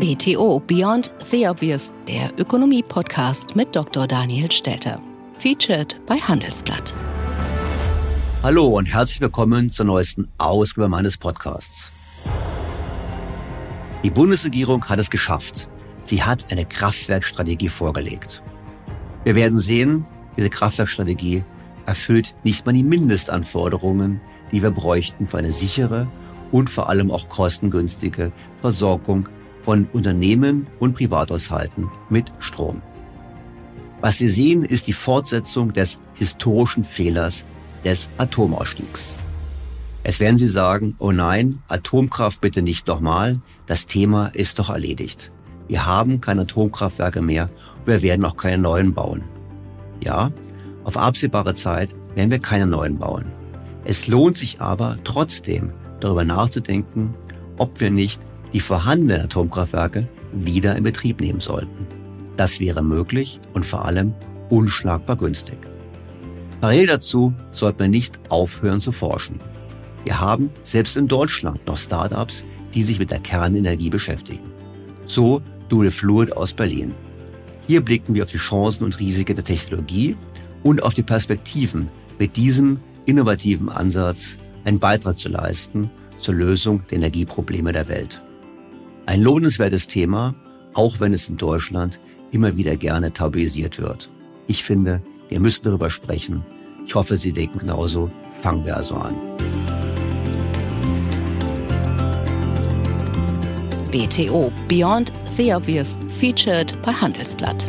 BTO Beyond the Obvious, der Ökonomie-Podcast mit Dr. Daniel Stelter. Featured bei Handelsblatt. Hallo und herzlich willkommen zur neuesten Ausgabe meines Podcasts. Die Bundesregierung hat es geschafft. Sie hat eine Kraftwerkstrategie vorgelegt. Wir werden sehen, diese Kraftwerkstrategie erfüllt nicht mal die Mindestanforderungen, die wir bräuchten für eine sichere und vor allem auch kostengünstige Versorgung von Unternehmen und Privathaushalten mit Strom. Was Sie sehen, ist die Fortsetzung des historischen Fehlers des Atomausstiegs. Jetzt werden Sie sagen, oh nein, Atomkraft bitte nicht nochmal, das Thema ist doch erledigt. Wir haben keine Atomkraftwerke mehr und wir werden auch keine neuen bauen. Ja, auf absehbare Zeit werden wir keine neuen bauen. Es lohnt sich aber trotzdem darüber nachzudenken, ob wir nicht die vorhandenen Atomkraftwerke wieder in Betrieb nehmen sollten. Das wäre möglich und vor allem unschlagbar günstig. Parallel dazu sollten wir nicht aufhören zu forschen. Wir haben selbst in Deutschland noch Startups, die sich mit der Kernenergie beschäftigen. So Dual Fluid aus Berlin. Hier blicken wir auf die Chancen und Risiken der Technologie und auf die Perspektiven, mit diesem innovativen Ansatz einen Beitrag zu leisten zur Lösung der Energieprobleme der Welt. Ein lohnenswertes Thema, auch wenn es in Deutschland immer wieder gerne tabuisiert wird. Ich finde, wir müssen darüber sprechen. Ich hoffe, Sie denken genauso. Fangen wir also an. BTO Beyond the Obvious featured bei Handelsblatt.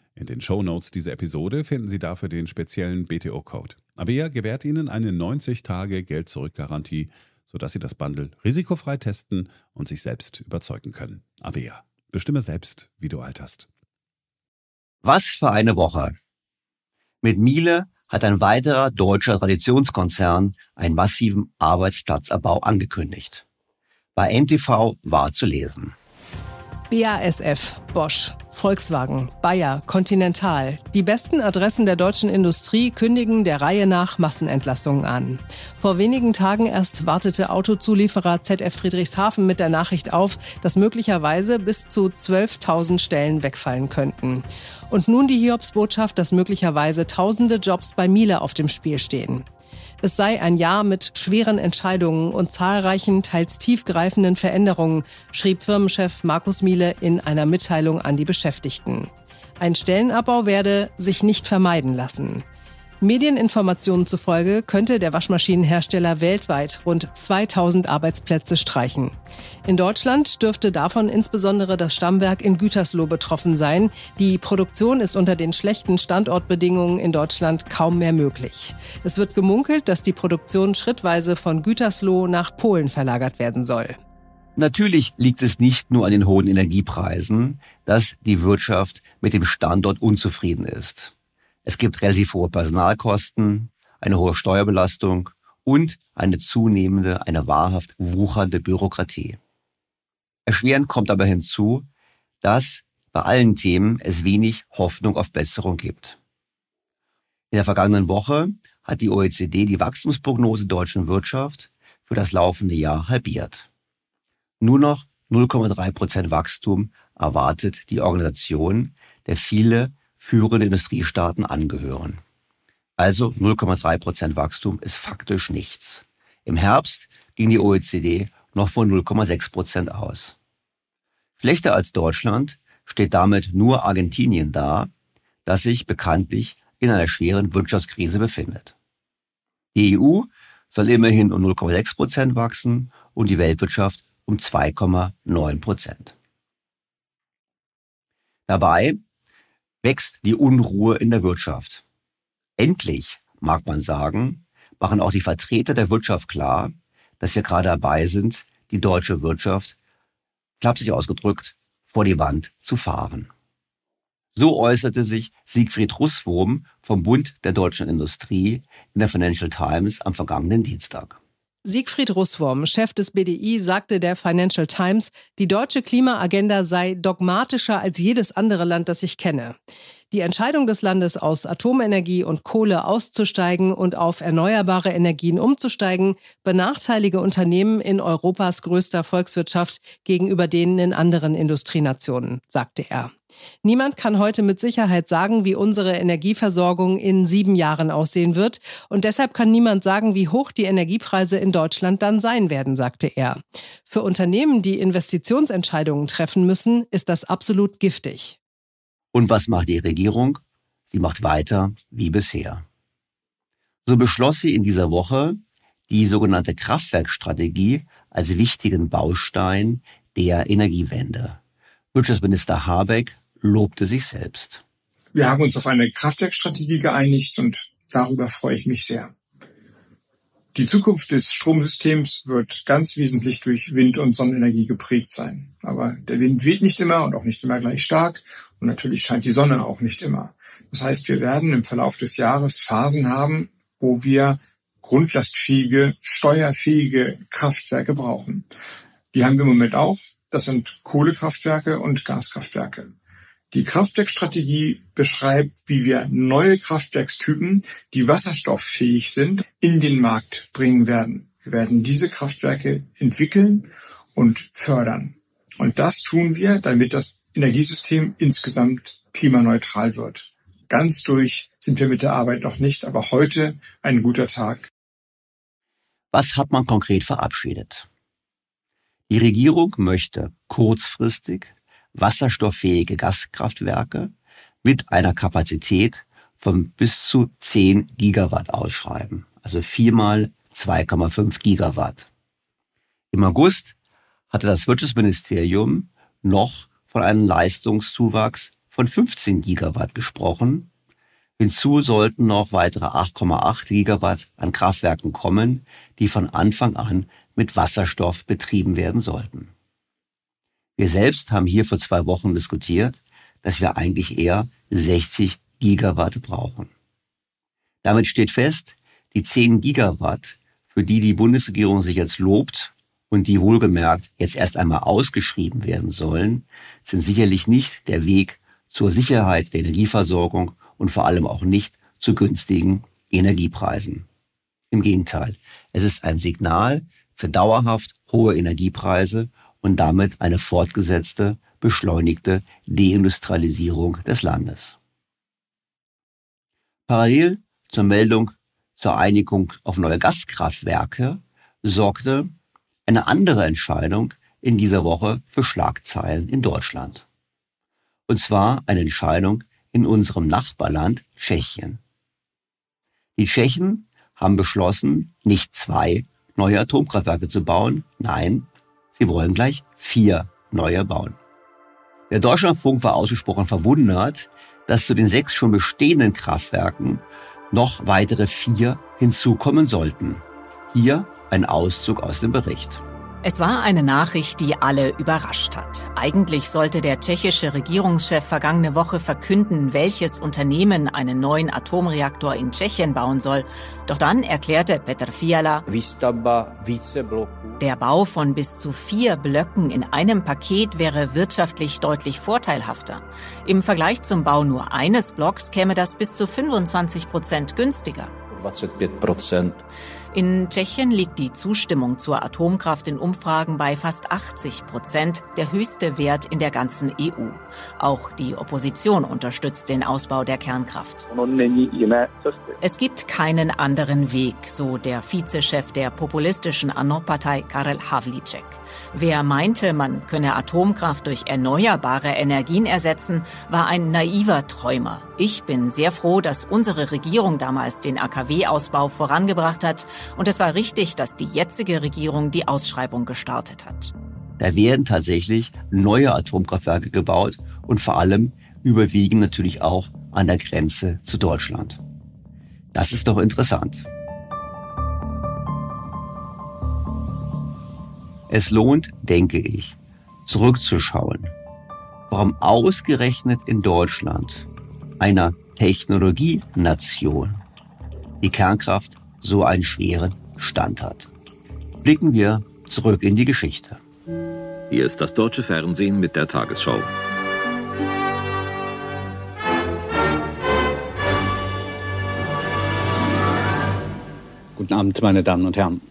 In den Show Notes dieser Episode finden Sie dafür den speziellen BTO-Code. Avea gewährt Ihnen eine 90-Tage-Geld-Zurück-Garantie, sodass Sie das Bundle risikofrei testen und sich selbst überzeugen können. Avea. Bestimme selbst, wie du alterst. Was für eine Woche. Mit Miele hat ein weiterer deutscher Traditionskonzern einen massiven Arbeitsplatzabbau angekündigt. Bei NTV war zu lesen. BASF, Bosch, Volkswagen, Bayer, Continental. Die besten Adressen der deutschen Industrie kündigen der Reihe nach Massenentlassungen an. Vor wenigen Tagen erst wartete Autozulieferer ZF Friedrichshafen mit der Nachricht auf, dass möglicherweise bis zu 12.000 Stellen wegfallen könnten. Und nun die Hiobsbotschaft, dass möglicherweise tausende Jobs bei Miele auf dem Spiel stehen. Es sei ein Jahr mit schweren Entscheidungen und zahlreichen, teils tiefgreifenden Veränderungen, schrieb Firmenchef Markus Miele in einer Mitteilung an die Beschäftigten. Ein Stellenabbau werde sich nicht vermeiden lassen. Medieninformationen zufolge könnte der Waschmaschinenhersteller weltweit rund 2000 Arbeitsplätze streichen. In Deutschland dürfte davon insbesondere das Stammwerk in Gütersloh betroffen sein. Die Produktion ist unter den schlechten Standortbedingungen in Deutschland kaum mehr möglich. Es wird gemunkelt, dass die Produktion schrittweise von Gütersloh nach Polen verlagert werden soll. Natürlich liegt es nicht nur an den hohen Energiepreisen, dass die Wirtschaft mit dem Standort unzufrieden ist. Es gibt relativ hohe Personalkosten, eine hohe Steuerbelastung und eine zunehmende, eine wahrhaft wuchernde Bürokratie. Erschwerend kommt aber hinzu, dass bei allen Themen es wenig Hoffnung auf Besserung gibt. In der vergangenen Woche hat die OECD die Wachstumsprognose deutschen Wirtschaft für das laufende Jahr halbiert. Nur noch 0,3 Prozent Wachstum erwartet die Organisation, der viele führende Industriestaaten angehören. Also 0,3 Prozent Wachstum ist faktisch nichts. Im Herbst ging die OECD noch von 0,6 Prozent aus. Schlechter als Deutschland steht damit nur Argentinien da, das sich bekanntlich in einer schweren Wirtschaftskrise befindet. Die EU soll immerhin um 0,6 Prozent wachsen und die Weltwirtschaft um 2,9 Prozent. Dabei wächst die Unruhe in der Wirtschaft. Endlich, mag man sagen, machen auch die Vertreter der Wirtschaft klar, dass wir gerade dabei sind, die deutsche Wirtschaft, flapsig ausgedrückt, vor die Wand zu fahren. So äußerte sich Siegfried Russwurm vom Bund der deutschen Industrie in der Financial Times am vergangenen Dienstag. Siegfried Russwurm, Chef des BDI, sagte der Financial Times, die deutsche Klimaagenda sei dogmatischer als jedes andere Land, das ich kenne. Die Entscheidung des Landes aus Atomenergie und Kohle auszusteigen und auf erneuerbare Energien umzusteigen, benachteilige Unternehmen in Europas größter Volkswirtschaft gegenüber denen in anderen Industrienationen, sagte er. Niemand kann heute mit Sicherheit sagen, wie unsere Energieversorgung in sieben Jahren aussehen wird. Und deshalb kann niemand sagen, wie hoch die Energiepreise in Deutschland dann sein werden, sagte er. Für Unternehmen, die Investitionsentscheidungen treffen müssen, ist das absolut giftig. Und was macht die Regierung? Sie macht weiter wie bisher. So beschloss sie in dieser Woche die sogenannte Kraftwerkstrategie als wichtigen Baustein der Energiewende. Wirtschaftsminister Habeck lobte sich selbst. Wir haben uns auf eine Kraftwerkstrategie geeinigt und darüber freue ich mich sehr. Die Zukunft des Stromsystems wird ganz wesentlich durch Wind- und Sonnenenergie geprägt sein. Aber der Wind weht nicht immer und auch nicht immer gleich stark und natürlich scheint die Sonne auch nicht immer. Das heißt, wir werden im Verlauf des Jahres Phasen haben, wo wir grundlastfähige, steuerfähige Kraftwerke brauchen. Die haben wir im Moment auch. Das sind Kohlekraftwerke und Gaskraftwerke. Die Kraftwerkstrategie beschreibt, wie wir neue Kraftwerkstypen, die wasserstofffähig sind, in den Markt bringen werden. Wir werden diese Kraftwerke entwickeln und fördern. Und das tun wir, damit das Energiesystem insgesamt klimaneutral wird. Ganz durch sind wir mit der Arbeit noch nicht, aber heute ein guter Tag. Was hat man konkret verabschiedet? Die Regierung möchte kurzfristig wasserstofffähige Gaskraftwerke mit einer Kapazität von bis zu 10 Gigawatt ausschreiben, also viermal 2,5 Gigawatt. Im August hatte das Wirtschaftsministerium noch von einem Leistungszuwachs von 15 Gigawatt gesprochen. Hinzu sollten noch weitere 8,8 Gigawatt an Kraftwerken kommen, die von Anfang an mit Wasserstoff betrieben werden sollten. Wir selbst haben hier vor zwei Wochen diskutiert, dass wir eigentlich eher 60 Gigawatt brauchen. Damit steht fest, die 10 Gigawatt, für die die Bundesregierung sich jetzt lobt und die wohlgemerkt jetzt erst einmal ausgeschrieben werden sollen, sind sicherlich nicht der Weg zur Sicherheit der Energieversorgung und vor allem auch nicht zu günstigen Energiepreisen. Im Gegenteil, es ist ein Signal für dauerhaft hohe Energiepreise und damit eine fortgesetzte, beschleunigte Deindustrialisierung des Landes. Parallel zur Meldung zur Einigung auf neue Gaskraftwerke sorgte eine andere Entscheidung in dieser Woche für Schlagzeilen in Deutschland. Und zwar eine Entscheidung in unserem Nachbarland Tschechien. Die Tschechen haben beschlossen, nicht zwei neue Atomkraftwerke zu bauen, nein, sie wollen gleich vier neue bauen. Der Deutschlandfunk war ausgesprochen verwundert, dass zu den sechs schon bestehenden Kraftwerken noch weitere vier hinzukommen sollten. Hier ein Auszug aus dem Bericht. Es war eine Nachricht, die alle überrascht hat. Eigentlich sollte der tschechische Regierungschef vergangene Woche verkünden, welches Unternehmen einen neuen Atomreaktor in Tschechien bauen soll. Doch dann erklärte Petr Fiala, der Bau von bis zu vier Blöcken in einem Paket wäre wirtschaftlich deutlich vorteilhafter. Im Vergleich zum Bau nur eines Blocks käme das bis zu 25 Prozent günstiger. 25 Prozent. In Tschechien liegt die Zustimmung zur Atomkraft in Umfragen bei fast 80 Prozent, der höchste Wert in der ganzen EU. Auch die Opposition unterstützt den Ausbau der Kernkraft. Es gibt keinen anderen Weg, so der Vizechef der populistischen ANO-Partei Karel Havlicek. Wer meinte, man könne Atomkraft durch erneuerbare Energien ersetzen, war ein naiver Träumer. Ich bin sehr froh, dass unsere Regierung damals den AKW-Ausbau vorangebracht hat und es war richtig, dass die jetzige Regierung die Ausschreibung gestartet hat. Da werden tatsächlich neue Atomkraftwerke gebaut und vor allem überwiegend natürlich auch an der Grenze zu Deutschland. Das ist doch interessant. Es lohnt, denke ich, zurückzuschauen, warum ausgerechnet in Deutschland, einer Technologienation, die Kernkraft so einen schweren Stand hat. Blicken wir zurück in die Geschichte. Hier ist das deutsche Fernsehen mit der Tagesschau. Guten Abend, meine Damen und Herren.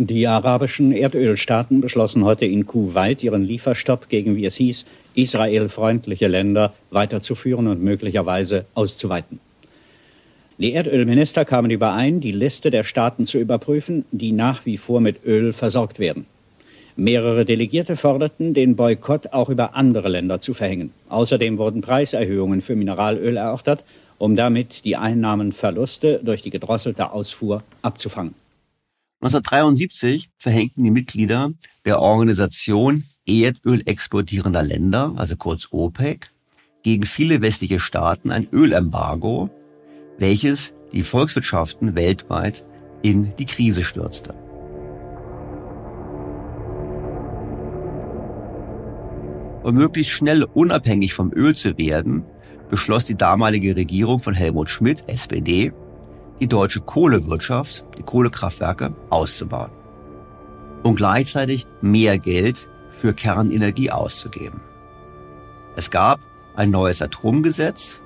Die arabischen Erdölstaaten beschlossen heute in Kuwait, ihren Lieferstopp gegen, wie es hieß, israelfreundliche Länder weiterzuführen und möglicherweise auszuweiten. Die Erdölminister kamen überein, die Liste der Staaten zu überprüfen, die nach wie vor mit Öl versorgt werden. Mehrere Delegierte forderten, den Boykott auch über andere Länder zu verhängen. Außerdem wurden Preiserhöhungen für Mineralöl erörtert, um damit die Einnahmenverluste durch die gedrosselte Ausfuhr abzufangen. 1973 verhängten die Mitglieder der Organisation Erdöl exportierender Länder, also kurz OPEC, gegen viele westliche Staaten ein Ölembargo, welches die Volkswirtschaften weltweit in die Krise stürzte. Um möglichst schnell unabhängig vom Öl zu werden, beschloss die damalige Regierung von Helmut Schmidt, SPD, die deutsche Kohlewirtschaft, die Kohlekraftwerke, auszubauen und gleichzeitig mehr Geld für Kernenergie auszugeben. Es gab ein neues Atomgesetz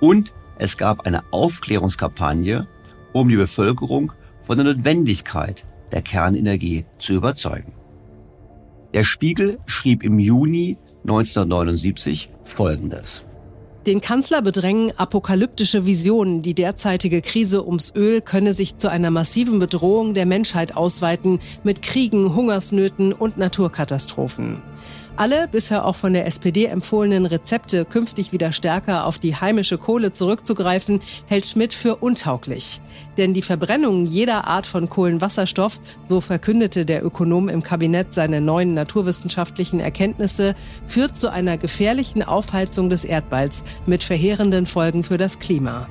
und es gab eine Aufklärungskampagne, um die Bevölkerung von der Notwendigkeit der Kernenergie zu überzeugen. Der Spiegel schrieb im Juni 1979 Folgendes. Den Kanzler bedrängen apokalyptische Visionen. Die derzeitige Krise ums Öl könne sich zu einer massiven Bedrohung der Menschheit ausweiten mit Kriegen, Hungersnöten und Naturkatastrophen. Alle bisher auch von der SPD empfohlenen Rezepte, künftig wieder stärker auf die heimische Kohle zurückzugreifen, hält Schmidt für untauglich. Denn die Verbrennung jeder Art von Kohlenwasserstoff, so verkündete der Ökonom im Kabinett seine neuen naturwissenschaftlichen Erkenntnisse, führt zu einer gefährlichen Aufheizung des Erdballs mit verheerenden Folgen für das Klima.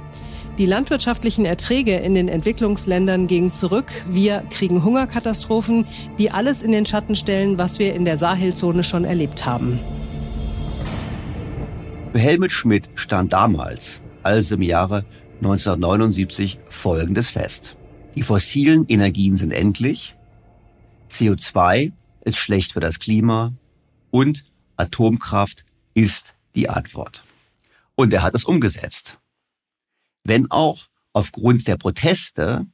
Die landwirtschaftlichen Erträge in den Entwicklungsländern gingen zurück. Wir kriegen Hungerkatastrophen, die alles in den Schatten stellen, was wir in der Sahelzone schon erlebt haben. Helmut Schmidt stand damals, also im Jahre 1979, Folgendes fest. Die fossilen Energien sind endlich. CO2 ist schlecht für das Klima und Atomkraft ist die Antwort. Und er hat es umgesetzt. Wenn auch aufgrund der Proteste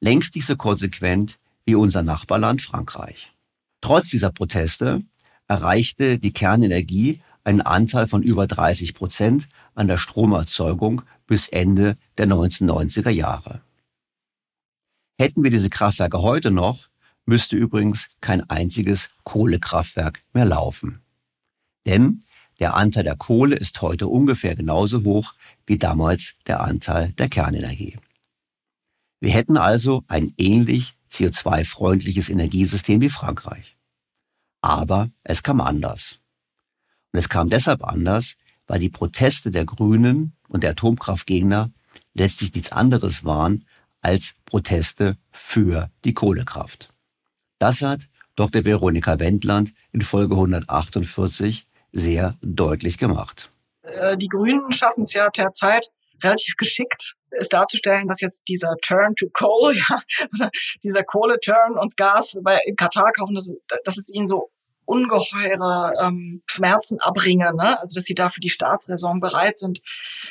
längst nicht so konsequent wie unser Nachbarland Frankreich. Trotz dieser Proteste erreichte die Kernenergie einen Anteil von über 30 Prozent an der Stromerzeugung bis Ende der 1990er Jahre. Hätten wir diese Kraftwerke heute noch, müsste übrigens kein einziges Kohlekraftwerk mehr laufen. Denn der Anteil der Kohle ist heute ungefähr genauso hoch wie damals der Anteil der Kernenergie. Wir hätten also ein ähnlich CO2-freundliches Energiesystem wie Frankreich. Aber es kam anders. Und es kam deshalb anders, weil die Proteste der Grünen und der Atomkraftgegner letztlich nichts anderes waren als Proteste für die Kohlekraft. Das hat Dr. Veronika Wendland in Folge 148 sehr deutlich gemacht. Äh, die Grünen schaffen es ja derzeit relativ geschickt, es darzustellen, dass jetzt dieser Turn to Coal, ja, dieser Kohle-Turn und Gas bei Katar kaufen, dass, dass es ihnen so ungeheure ähm, Schmerzen abbringen, ne? also dass sie dafür die Staatsräson bereit sind,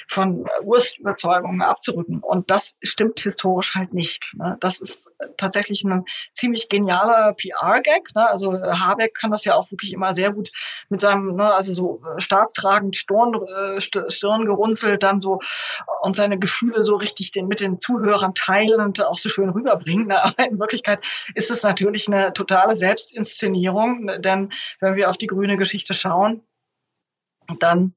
von Urstüberzeugungen abzurücken. Und das stimmt historisch halt nicht. Ne? Das ist tatsächlich ein ziemlich genialer PR-Gag. Ne? Also Habeck kann das ja auch wirklich immer sehr gut mit seinem, ne, also so staatstragend Stirn, äh, Stirn gerunzelt, dann so und seine Gefühle so richtig den, mit den Zuhörern teilen und auch so schön rüberbringen. Ne? Aber in Wirklichkeit ist es natürlich eine totale Selbstinszenierung, denn wenn wir auf die grüne Geschichte schauen, dann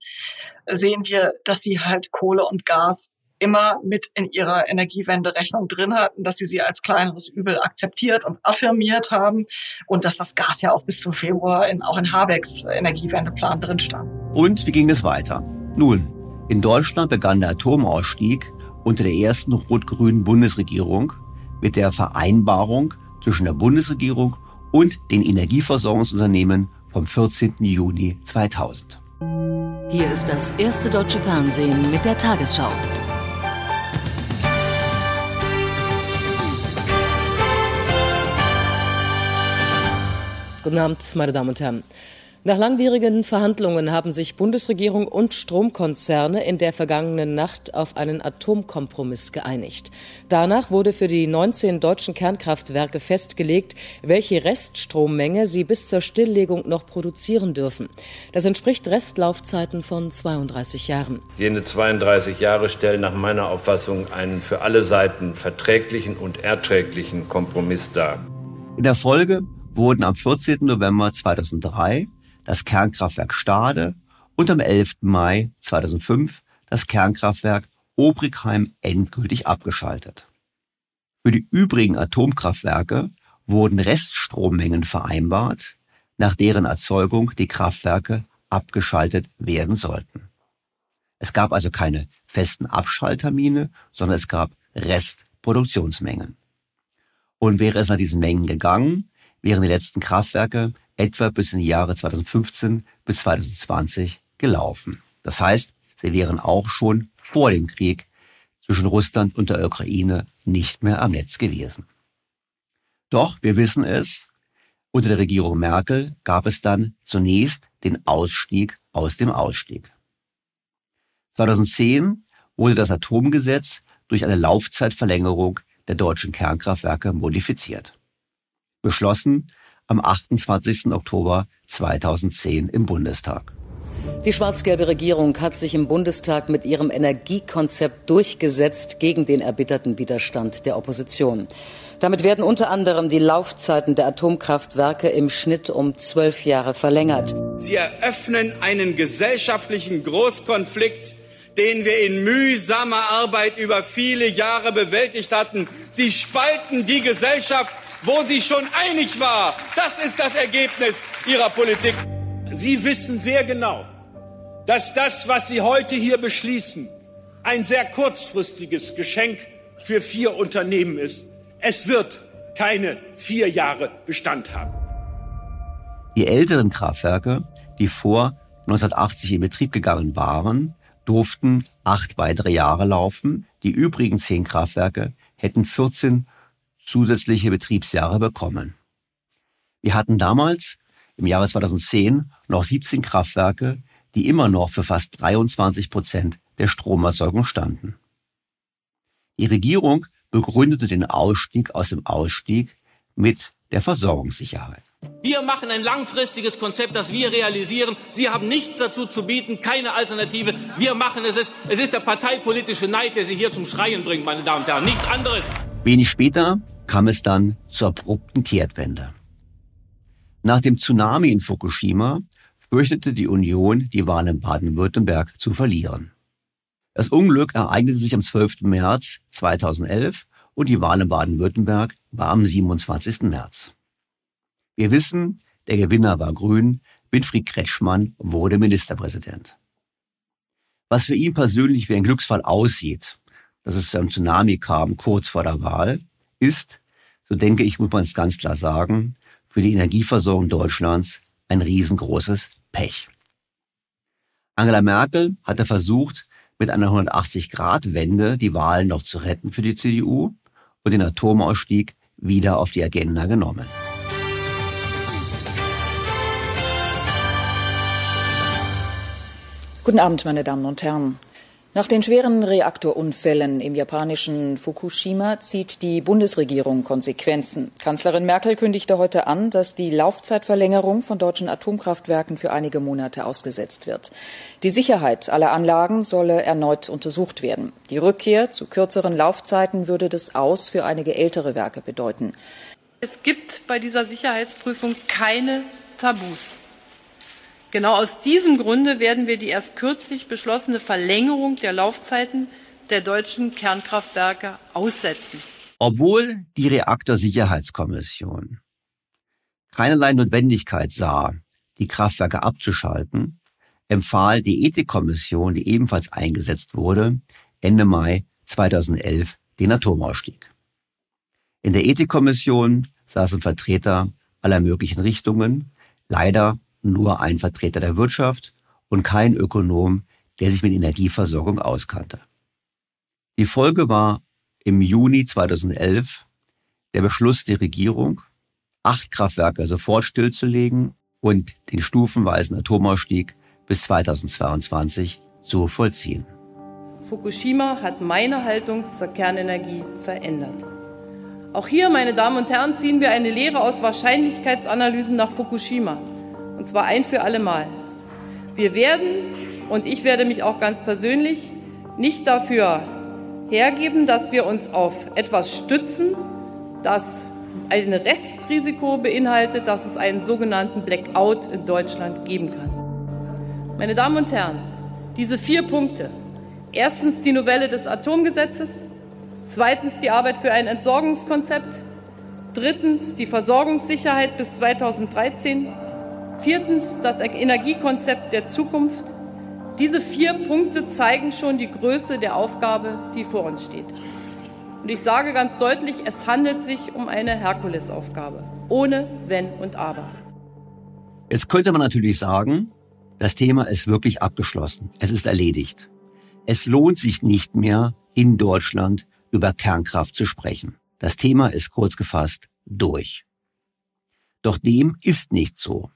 sehen wir, dass sie halt Kohle und Gas immer mit in ihrer Energiewende-Rechnung drin hatten, dass sie sie als kleineres Übel akzeptiert und affirmiert haben und dass das Gas ja auch bis zum Februar in, auch in Habecks Energiewendeplan drin stand. Und wie ging es weiter? Nun, in Deutschland begann der Atomausstieg unter der ersten rot-grünen Bundesregierung mit der Vereinbarung zwischen der Bundesregierung und den Energieversorgungsunternehmen vom 14. Juni 2000. Hier ist das erste deutsche Fernsehen mit der Tagesschau. Guten Abend, meine Damen und Herren. Nach langwierigen Verhandlungen haben sich Bundesregierung und Stromkonzerne in der vergangenen Nacht auf einen Atomkompromiss geeinigt. Danach wurde für die 19 deutschen Kernkraftwerke festgelegt, welche Reststrommenge sie bis zur Stilllegung noch produzieren dürfen. Das entspricht Restlaufzeiten von 32 Jahren. Jene 32 Jahre stellen nach meiner Auffassung einen für alle Seiten verträglichen und erträglichen Kompromiss dar. In der Folge wurden am 14. November 2003 das Kernkraftwerk Stade und am 11. Mai 2005 das Kernkraftwerk Obrigheim endgültig abgeschaltet. Für die übrigen Atomkraftwerke wurden Reststrommengen vereinbart, nach deren Erzeugung die Kraftwerke abgeschaltet werden sollten. Es gab also keine festen Abschalttermine, sondern es gab Restproduktionsmengen. Und wäre es nach diesen Mengen gegangen, wären die letzten Kraftwerke etwa bis in die Jahre 2015 bis 2020 gelaufen. Das heißt, sie wären auch schon vor dem Krieg zwischen Russland und der Ukraine nicht mehr am Netz gewesen. Doch, wir wissen es, unter der Regierung Merkel gab es dann zunächst den Ausstieg aus dem Ausstieg. 2010 wurde das Atomgesetz durch eine Laufzeitverlängerung der deutschen Kernkraftwerke modifiziert. Beschlossen am 28. Oktober 2010 im Bundestag. Die schwarz-gelbe Regierung hat sich im Bundestag mit ihrem Energiekonzept durchgesetzt gegen den erbitterten Widerstand der Opposition. Damit werden unter anderem die Laufzeiten der Atomkraftwerke im Schnitt um zwölf Jahre verlängert. Sie eröffnen einen gesellschaftlichen Großkonflikt, den wir in mühsamer Arbeit über viele Jahre bewältigt hatten. Sie spalten die Gesellschaft wo sie schon einig war. Das ist das Ergebnis ihrer Politik. Sie wissen sehr genau, dass das, was Sie heute hier beschließen, ein sehr kurzfristiges Geschenk für vier Unternehmen ist. Es wird keine vier Jahre Bestand haben. Die älteren Kraftwerke, die vor 1980 in Betrieb gegangen waren, durften acht weitere Jahre laufen. Die übrigen zehn Kraftwerke hätten 14 zusätzliche Betriebsjahre bekommen. Wir hatten damals im Jahre 2010 noch 17 Kraftwerke, die immer noch für fast 23 Prozent der Stromerzeugung standen. Die Regierung begründete den Ausstieg aus dem Ausstieg mit der Versorgungssicherheit. Wir machen ein langfristiges Konzept, das wir realisieren. Sie haben nichts dazu zu bieten, keine Alternative. Wir machen es. Es ist der parteipolitische Neid, der Sie hier zum Schreien bringt, meine Damen und Herren. Nichts anderes. Wenig später kam es dann zur abrupten Kehrtwende. Nach dem Tsunami in Fukushima fürchtete die Union, die Wahl in Baden-Württemberg zu verlieren. Das Unglück ereignete sich am 12. März 2011 und die Wahl in Baden-Württemberg war am 27. März. Wir wissen, der Gewinner war Grün, Winfried Kretschmann wurde Ministerpräsident. Was für ihn persönlich wie ein Glücksfall aussieht, dass es zu einem Tsunami kam kurz vor der Wahl, ist, so denke ich, muss man es ganz klar sagen, für die Energieversorgung Deutschlands ein riesengroßes Pech. Angela Merkel hatte versucht, mit einer 180-Grad-Wende die Wahlen noch zu retten für die CDU und den Atomausstieg wieder auf die Agenda genommen. Guten Abend, meine Damen und Herren. Nach den schweren Reaktorunfällen im japanischen Fukushima zieht die Bundesregierung Konsequenzen. Kanzlerin Merkel kündigte heute an, dass die Laufzeitverlängerung von deutschen Atomkraftwerken für einige Monate ausgesetzt wird. Die Sicherheit aller Anlagen solle erneut untersucht werden. Die Rückkehr zu kürzeren Laufzeiten würde das Aus für einige ältere Werke bedeuten. Es gibt bei dieser Sicherheitsprüfung keine Tabus. Genau aus diesem Grunde werden wir die erst kürzlich beschlossene Verlängerung der Laufzeiten der deutschen Kernkraftwerke aussetzen. Obwohl die Reaktorsicherheitskommission keinerlei Notwendigkeit sah, die Kraftwerke abzuschalten, empfahl die Ethikkommission, die ebenfalls eingesetzt wurde, Ende Mai 2011 den Atomausstieg. In der Ethikkommission saßen Vertreter aller möglichen Richtungen, leider nur ein Vertreter der Wirtschaft und kein Ökonom, der sich mit Energieversorgung auskannte. Die Folge war im Juni 2011 der Beschluss der Regierung, acht Kraftwerke sofort stillzulegen und den stufenweisen Atomausstieg bis 2022 zu vollziehen. Fukushima hat meine Haltung zur Kernenergie verändert. Auch hier, meine Damen und Herren, ziehen wir eine Lehre aus Wahrscheinlichkeitsanalysen nach Fukushima. Und zwar ein für alle Mal. Wir werden, und ich werde mich auch ganz persönlich, nicht dafür hergeben, dass wir uns auf etwas stützen, das ein Restrisiko beinhaltet, dass es einen sogenannten Blackout in Deutschland geben kann. Meine Damen und Herren, diese vier Punkte. Erstens die Novelle des Atomgesetzes, zweitens die Arbeit für ein Entsorgungskonzept, drittens die Versorgungssicherheit bis 2013, Viertens das Energiekonzept der Zukunft. Diese vier Punkte zeigen schon die Größe der Aufgabe, die vor uns steht. Und ich sage ganz deutlich, es handelt sich um eine Herkulesaufgabe, ohne Wenn und Aber. Jetzt könnte man natürlich sagen, das Thema ist wirklich abgeschlossen. Es ist erledigt. Es lohnt sich nicht mehr, in Deutschland über Kernkraft zu sprechen. Das Thema ist kurz gefasst durch. Doch dem ist nicht so.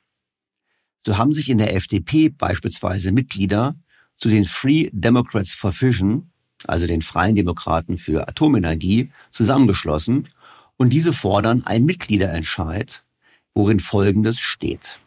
So haben sich in der FDP beispielsweise Mitglieder zu den Free Democrats for Fission, also den Freien Demokraten für Atomenergie, zusammengeschlossen und diese fordern einen Mitgliederentscheid, worin Folgendes steht.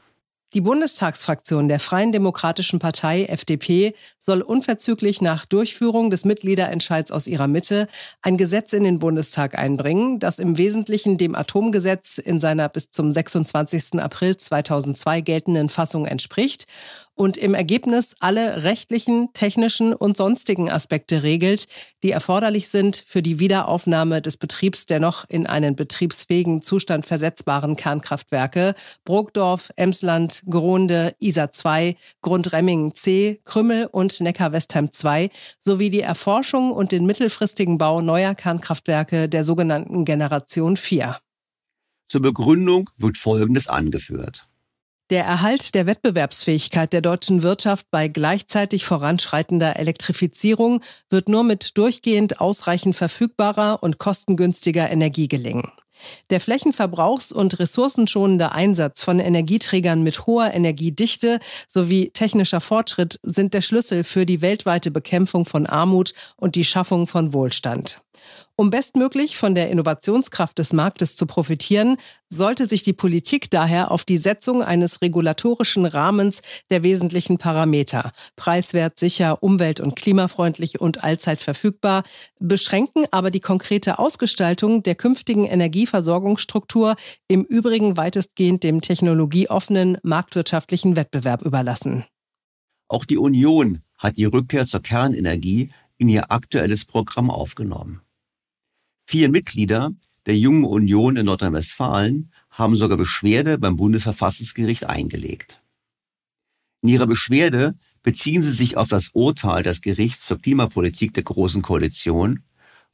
Die Bundestagsfraktion der Freien Demokratischen Partei FDP soll unverzüglich nach Durchführung des Mitgliederentscheids aus ihrer Mitte ein Gesetz in den Bundestag einbringen, das im Wesentlichen dem Atomgesetz in seiner bis zum 26. April 2002 geltenden Fassung entspricht und im Ergebnis alle rechtlichen, technischen und sonstigen Aspekte regelt, die erforderlich sind für die Wiederaufnahme des Betriebs der noch in einen betriebsfähigen Zustand versetzbaren Kernkraftwerke Brokdorf, Emsland, Gronde, Isar 2, Grundremmingen C, Krümmel und Neckar-Westheim 2 sowie die Erforschung und den mittelfristigen Bau neuer Kernkraftwerke der sogenannten Generation 4. Zur Begründung wird Folgendes angeführt. Der Erhalt der Wettbewerbsfähigkeit der deutschen Wirtschaft bei gleichzeitig voranschreitender Elektrifizierung wird nur mit durchgehend ausreichend verfügbarer und kostengünstiger Energie gelingen. Der flächenverbrauchs- und ressourcenschonende Einsatz von Energieträgern mit hoher Energiedichte sowie technischer Fortschritt sind der Schlüssel für die weltweite Bekämpfung von Armut und die Schaffung von Wohlstand. Um bestmöglich von der Innovationskraft des Marktes zu profitieren, sollte sich die Politik daher auf die Setzung eines regulatorischen Rahmens der wesentlichen Parameter preiswert, sicher, umwelt- und klimafreundlich und allzeit verfügbar beschränken, aber die konkrete Ausgestaltung der künftigen Energieversorgungsstruktur im Übrigen weitestgehend dem technologieoffenen marktwirtschaftlichen Wettbewerb überlassen. Auch die Union hat die Rückkehr zur Kernenergie in ihr aktuelles Programm aufgenommen. Vier Mitglieder der Jungen Union in Nordrhein-Westfalen haben sogar Beschwerde beim Bundesverfassungsgericht eingelegt. In ihrer Beschwerde beziehen sie sich auf das Urteil des Gerichts zur Klimapolitik der Großen Koalition,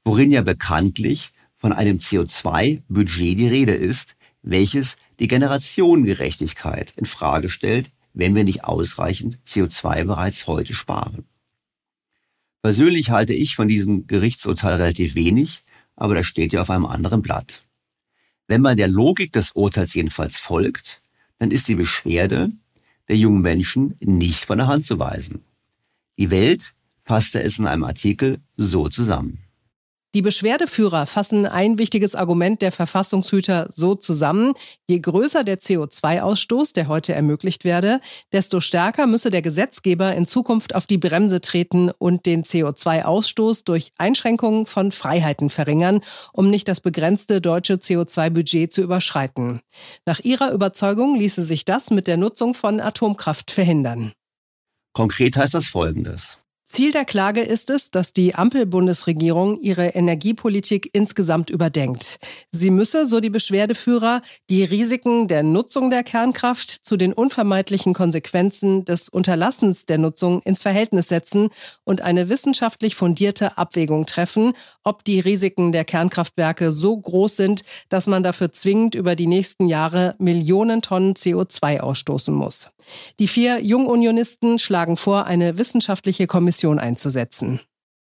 worin ja bekanntlich von einem CO2-Budget die Rede ist, welches die Generationengerechtigkeit in Frage stellt, wenn wir nicht ausreichend CO2 bereits heute sparen. Persönlich halte ich von diesem Gerichtsurteil relativ wenig, aber das steht ja auf einem anderen Blatt. Wenn man der Logik des Urteils jedenfalls folgt, dann ist die Beschwerde der jungen Menschen nicht von der Hand zu weisen. Die Welt fasste es in einem Artikel so zusammen. Die Beschwerdeführer fassen ein wichtiges Argument der Verfassungshüter so zusammen. Je größer der CO2-Ausstoß, der heute ermöglicht werde, desto stärker müsse der Gesetzgeber in Zukunft auf die Bremse treten und den CO2-Ausstoß durch Einschränkungen von Freiheiten verringern, um nicht das begrenzte deutsche CO2-Budget zu überschreiten. Nach ihrer Überzeugung ließe sich das mit der Nutzung von Atomkraft verhindern. Konkret heißt das Folgendes. Ziel der Klage ist es, dass die Ampel-Bundesregierung ihre Energiepolitik insgesamt überdenkt. Sie müsse, so die Beschwerdeführer, die Risiken der Nutzung der Kernkraft zu den unvermeidlichen Konsequenzen des Unterlassens der Nutzung ins Verhältnis setzen und eine wissenschaftlich fundierte Abwägung treffen, ob die Risiken der Kernkraftwerke so groß sind, dass man dafür zwingend über die nächsten Jahre Millionen Tonnen CO2 ausstoßen muss. Die vier Jungunionisten schlagen vor, eine wissenschaftliche Kommission einzusetzen.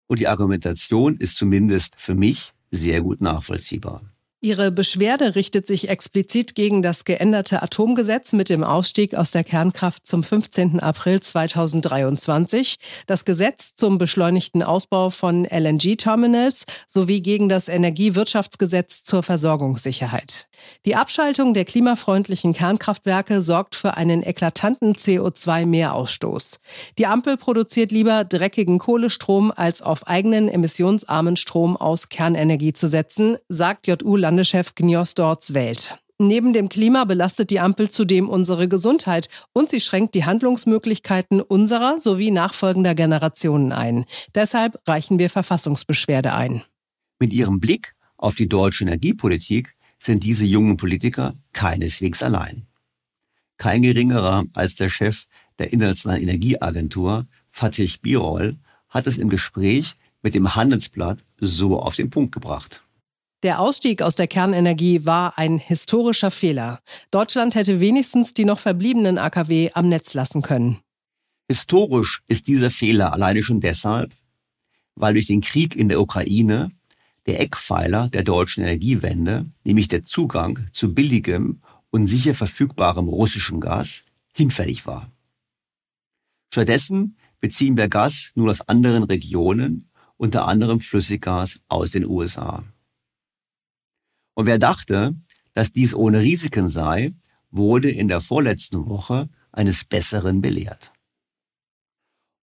Und die Argumentation ist zumindest für mich sehr gut nachvollziehbar. Ihre Beschwerde richtet sich explizit gegen das geänderte Atomgesetz mit dem Ausstieg aus der Kernkraft zum 15. April 2023, das Gesetz zum beschleunigten Ausbau von LNG-Terminals sowie gegen das Energiewirtschaftsgesetz zur Versorgungssicherheit. Die Abschaltung der klimafreundlichen Kernkraftwerke sorgt für einen eklatanten CO2-Mehrausstoß. Die Ampel produziert lieber dreckigen Kohlestrom, als auf eigenen emissionsarmen Strom aus Kernenergie zu setzen, sagt JU Land Landeschef Gniosdorts Welt. Neben dem Klima belastet die Ampel zudem unsere Gesundheit und sie schränkt die Handlungsmöglichkeiten unserer sowie nachfolgender Generationen ein. Deshalb reichen wir Verfassungsbeschwerde ein. Mit ihrem Blick auf die deutsche Energiepolitik sind diese jungen Politiker keineswegs allein. Kein geringerer als der Chef der Internationalen Energieagentur, Fatih Birol, hat es im Gespräch mit dem Handelsblatt so auf den Punkt gebracht. Der Ausstieg aus der Kernenergie war ein historischer Fehler. Deutschland hätte wenigstens die noch verbliebenen AKW am Netz lassen können. Historisch ist dieser Fehler alleine schon deshalb, weil durch den Krieg in der Ukraine der Eckpfeiler der deutschen Energiewende, nämlich der Zugang zu billigem und sicher verfügbarem russischem Gas, hinfällig war. Stattdessen beziehen wir Gas nur aus anderen Regionen, unter anderem Flüssiggas aus den USA. Und wer dachte, dass dies ohne Risiken sei, wurde in der vorletzten Woche eines Besseren belehrt.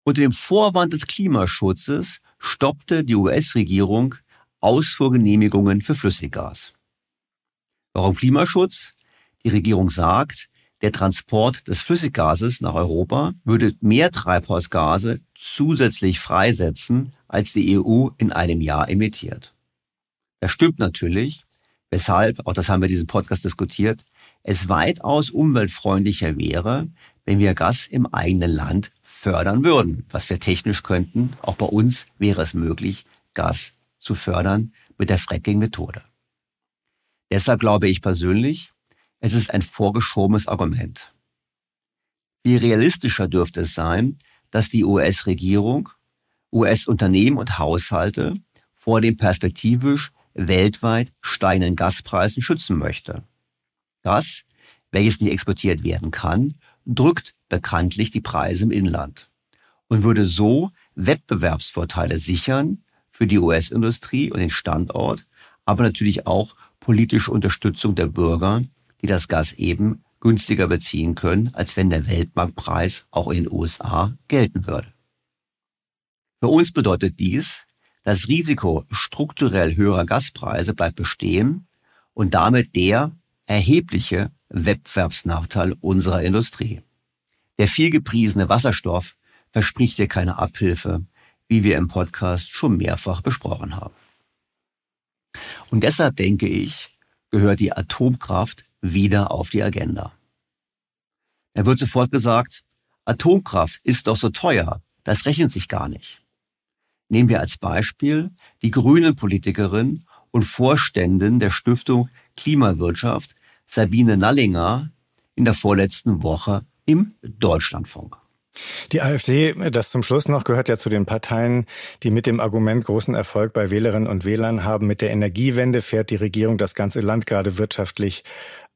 Unter dem Vorwand des Klimaschutzes stoppte die US-Regierung Ausfuhrgenehmigungen für Flüssiggas. Warum Klimaschutz? Die Regierung sagt, der Transport des Flüssiggases nach Europa würde mehr Treibhausgase zusätzlich freisetzen, als die EU in einem Jahr emittiert. Das stimmt natürlich, weshalb, auch das haben wir in diesem Podcast diskutiert, es weitaus umweltfreundlicher wäre, wenn wir Gas im eigenen Land fördern würden, was wir technisch könnten. Auch bei uns wäre es möglich, Gas zu fördern mit der Fracking-Methode. Deshalb glaube ich persönlich, es ist ein vorgeschobenes Argument. Wie realistischer dürfte es sein, dass die US-Regierung, US-Unternehmen und Haushalte vor dem perspektivisch weltweit steigenden Gaspreisen schützen möchte. Gas, welches nicht exportiert werden kann, drückt bekanntlich die Preise im Inland und würde so Wettbewerbsvorteile sichern für die US-Industrie und den Standort, aber natürlich auch politische Unterstützung der Bürger, die das Gas eben günstiger beziehen können, als wenn der Weltmarktpreis auch in den USA gelten würde. Für uns bedeutet dies, das Risiko strukturell höherer Gaspreise bleibt bestehen und damit der erhebliche Wettbewerbsnachteil unserer Industrie. Der viel gepriesene Wasserstoff verspricht hier keine Abhilfe, wie wir im Podcast schon mehrfach besprochen haben. Und deshalb denke ich, gehört die Atomkraft wieder auf die Agenda. Er wird sofort gesagt, Atomkraft ist doch so teuer, das rechnet sich gar nicht. Nehmen wir als Beispiel die grünen Politikerin und Vorständin der Stiftung Klimawirtschaft Sabine Nallinger in der vorletzten Woche im Deutschlandfunk. Die AfD, das zum Schluss noch, gehört ja zu den Parteien, die mit dem Argument großen Erfolg bei Wählerinnen und Wählern haben. Mit der Energiewende fährt die Regierung das ganze Land gerade wirtschaftlich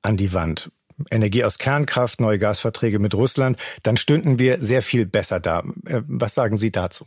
an die Wand. Energie aus Kernkraft, neue Gasverträge mit Russland, dann stünden wir sehr viel besser da. Äh, was sagen Sie dazu?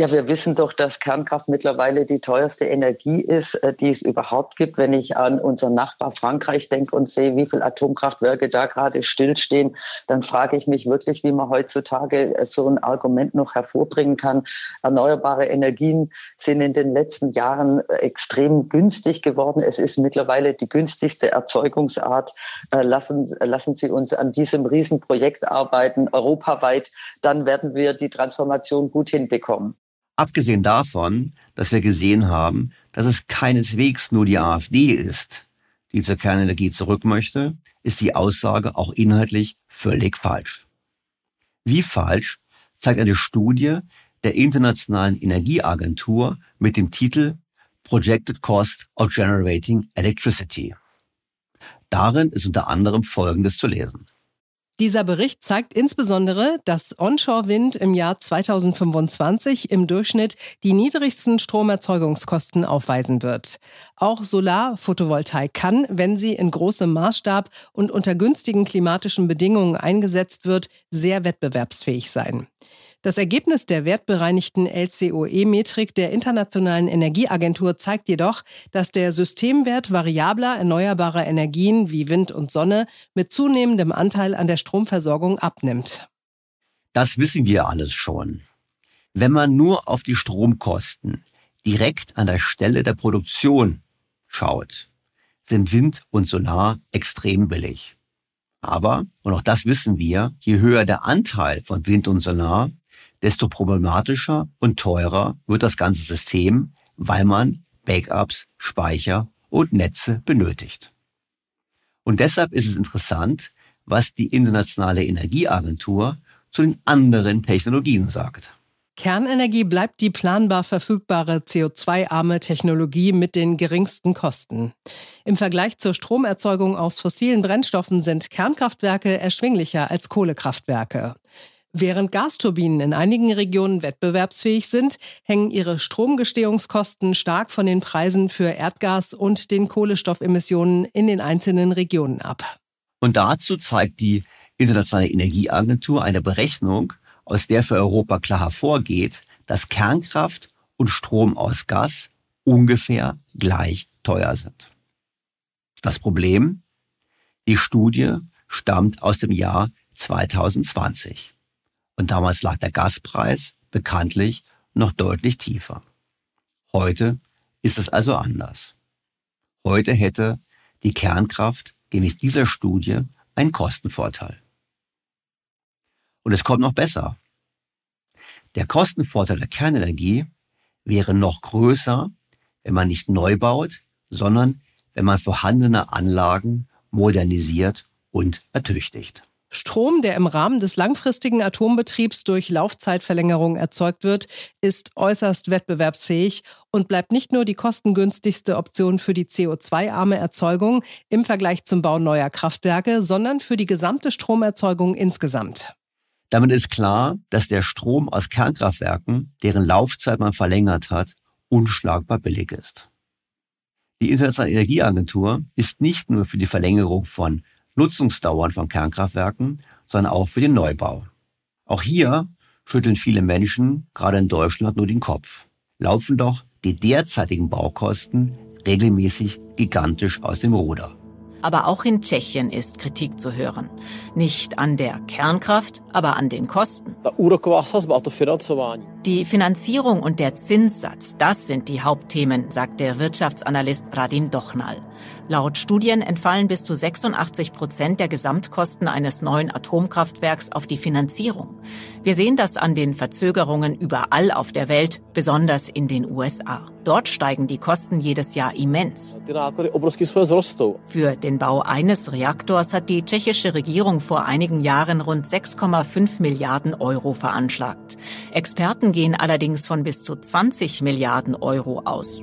Ja, wir wissen doch, dass Kernkraft mittlerweile die teuerste Energie ist, äh, die es überhaupt gibt. Wenn ich an unseren Nachbar Frankreich denke und sehe, wie viele Atomkraftwerke da gerade stillstehen, dann frage ich mich wirklich, wie man heutzutage äh, so ein Argument noch hervorbringen kann. Erneuerbare Energien sind in den letzten Jahren äh, extrem günstig geworden. Es ist mittlerweile die günstigste Erzeugungsart. Lassen, lassen Sie uns an diesem Riesenprojekt arbeiten, europaweit. Dann werden wir die Transformation gut hinbekommen. Abgesehen davon, dass wir gesehen haben, dass es keineswegs nur die AfD ist, die zur Kernenergie zurück möchte, ist die Aussage auch inhaltlich völlig falsch. Wie falsch zeigt eine Studie der Internationalen Energieagentur mit dem Titel Projected Cost of Generating Electricity. Darin ist unter anderem Folgendes zu lesen. Dieser Bericht zeigt insbesondere, dass Onshore-Wind im Jahr 2025 im Durchschnitt die niedrigsten Stromerzeugungskosten aufweisen wird. Auch Solar-Photovoltaik kann, wenn sie in großem Maßstab und unter günstigen klimatischen Bedingungen eingesetzt wird, sehr wettbewerbsfähig sein. Das Ergebnis der wertbereinigten LCOE-Metrik der Internationalen Energieagentur zeigt jedoch, dass der Systemwert variabler erneuerbarer Energien wie Wind und Sonne mit zunehmendem Anteil an der Stromversorgung abnimmt. Das wissen wir alles schon. Wenn man nur auf die Stromkosten direkt an der Stelle der Produktion schaut, sind Wind und Solar extrem billig. Aber, und auch das wissen wir, je höher der Anteil von Wind und Solar, desto problematischer und teurer wird das ganze System, weil man Backups, Speicher und Netze benötigt. Und deshalb ist es interessant, was die Internationale Energieagentur zu den anderen Technologien sagt. Kernenergie bleibt die planbar verfügbare CO2-arme Technologie mit den geringsten Kosten. Im Vergleich zur Stromerzeugung aus fossilen Brennstoffen sind Kernkraftwerke erschwinglicher als Kohlekraftwerke. Während Gasturbinen in einigen Regionen wettbewerbsfähig sind, hängen ihre Stromgestehungskosten stark von den Preisen für Erdgas und den Kohlenstoffemissionen in den einzelnen Regionen ab. Und dazu zeigt die Internationale Energieagentur eine Berechnung, aus der für Europa klar hervorgeht, dass Kernkraft und Strom aus Gas ungefähr gleich teuer sind. Das Problem? Die Studie stammt aus dem Jahr 2020. Und damals lag der Gaspreis bekanntlich noch deutlich tiefer. Heute ist es also anders. Heute hätte die Kernkraft gemäß dieser Studie einen Kostenvorteil. Und es kommt noch besser. Der Kostenvorteil der Kernenergie wäre noch größer, wenn man nicht neu baut, sondern wenn man vorhandene Anlagen modernisiert und ertüchtigt. Strom, der im Rahmen des langfristigen Atombetriebs durch Laufzeitverlängerung erzeugt wird, ist äußerst wettbewerbsfähig und bleibt nicht nur die kostengünstigste Option für die CO2-arme Erzeugung im Vergleich zum Bau neuer Kraftwerke, sondern für die gesamte Stromerzeugung insgesamt. Damit ist klar, dass der Strom aus Kernkraftwerken, deren Laufzeit man verlängert hat, unschlagbar billig ist. Die Internationale Energieagentur ist nicht nur für die Verlängerung von Nutzungsdauern von Kernkraftwerken, sondern auch für den Neubau. Auch hier schütteln viele Menschen, gerade in Deutschland, nur den Kopf. Laufen doch die derzeitigen Baukosten regelmäßig gigantisch aus dem Ruder. Aber auch in Tschechien ist Kritik zu hören. Nicht an der Kernkraft, aber an den Kosten. Die Finanzierung und der Zinssatz, das sind die Hauptthemen, sagt der Wirtschaftsanalyst Radim Dochnal. Laut Studien entfallen bis zu 86 Prozent der Gesamtkosten eines neuen Atomkraftwerks auf die Finanzierung. Wir sehen das an den Verzögerungen überall auf der Welt, besonders in den USA. Dort steigen die Kosten jedes Jahr immens. Für den Bau eines Reaktors hat die tschechische Regierung vor einigen Jahren rund 6,5 Milliarden Euro veranschlagt. Experten gehen allerdings von bis zu 20 Milliarden Euro aus.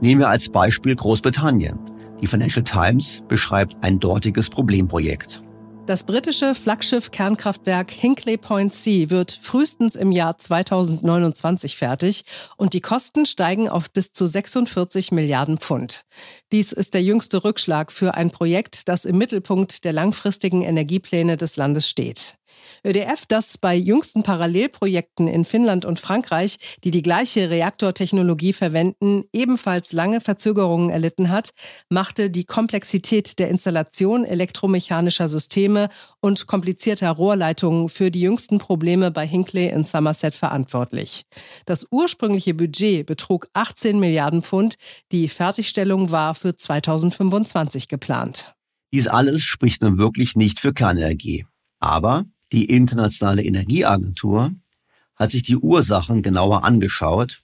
Nehmen wir als Beispiel Großbritannien. Die Financial Times beschreibt ein dortiges Problemprojekt. Das britische Flaggschiff-Kernkraftwerk Hinkley Point C wird frühestens im Jahr 2029 fertig und die Kosten steigen auf bis zu 46 Milliarden Pfund. Dies ist der jüngste Rückschlag für ein Projekt, das im Mittelpunkt der langfristigen Energiepläne des Landes steht. ÖDF, das bei jüngsten Parallelprojekten in Finnland und Frankreich, die die gleiche Reaktortechnologie verwenden, ebenfalls lange Verzögerungen erlitten hat, machte die Komplexität der Installation elektromechanischer Systeme und komplizierter Rohrleitungen für die jüngsten Probleme bei Hinkley in Somerset verantwortlich. Das ursprüngliche Budget betrug 18 Milliarden Pfund, die Fertigstellung war für 2025 geplant. Dies alles spricht nun wirklich nicht für Kernenergie. Aber die Internationale Energieagentur hat sich die Ursachen genauer angeschaut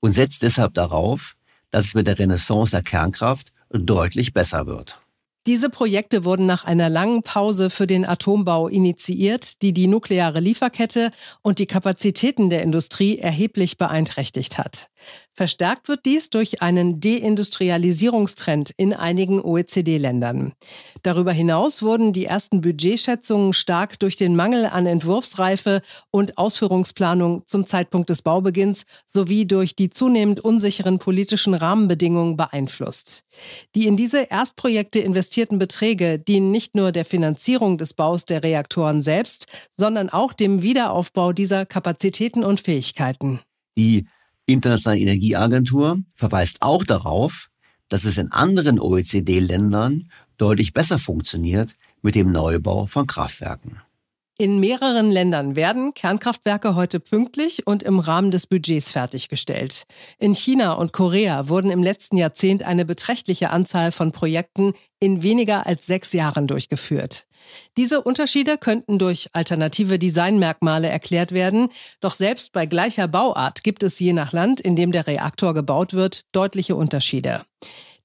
und setzt deshalb darauf, dass es mit der Renaissance der Kernkraft deutlich besser wird. Diese Projekte wurden nach einer langen Pause für den Atombau initiiert, die die nukleare Lieferkette und die Kapazitäten der Industrie erheblich beeinträchtigt hat. Verstärkt wird dies durch einen Deindustrialisierungstrend in einigen OECD-Ländern. Darüber hinaus wurden die ersten Budgetschätzungen stark durch den Mangel an Entwurfsreife und Ausführungsplanung zum Zeitpunkt des Baubeginns sowie durch die zunehmend unsicheren politischen Rahmenbedingungen beeinflusst. Die in diese Erstprojekte investierten Beträge dienen nicht nur der Finanzierung des Baus der Reaktoren selbst, sondern auch dem Wiederaufbau dieser Kapazitäten und Fähigkeiten. Die Internationale Energieagentur verweist auch darauf, dass es in anderen OECD-Ländern deutlich besser funktioniert mit dem Neubau von Kraftwerken. In mehreren Ländern werden Kernkraftwerke heute pünktlich und im Rahmen des Budgets fertiggestellt. In China und Korea wurden im letzten Jahrzehnt eine beträchtliche Anzahl von Projekten in weniger als sechs Jahren durchgeführt. Diese Unterschiede könnten durch alternative Designmerkmale erklärt werden, doch selbst bei gleicher Bauart gibt es je nach Land, in dem der Reaktor gebaut wird, deutliche Unterschiede.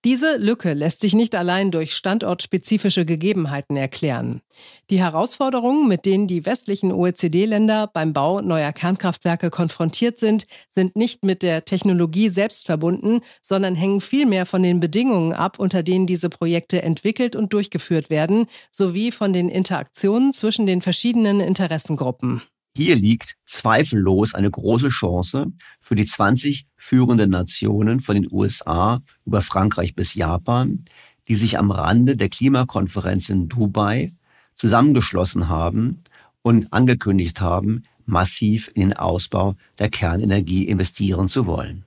Diese Lücke lässt sich nicht allein durch standortspezifische Gegebenheiten erklären. Die Herausforderungen, mit denen die westlichen OECD-Länder beim Bau neuer Kernkraftwerke konfrontiert sind, sind nicht mit der Technologie selbst verbunden, sondern hängen vielmehr von den Bedingungen ab, unter denen diese Projekte entwickelt und durchgeführt werden, sowie von den Interaktionen zwischen den verschiedenen Interessengruppen. Hier liegt zweifellos eine große Chance für die 20 führenden Nationen von den USA über Frankreich bis Japan, die sich am Rande der Klimakonferenz in Dubai zusammengeschlossen haben und angekündigt haben, massiv in den Ausbau der Kernenergie investieren zu wollen.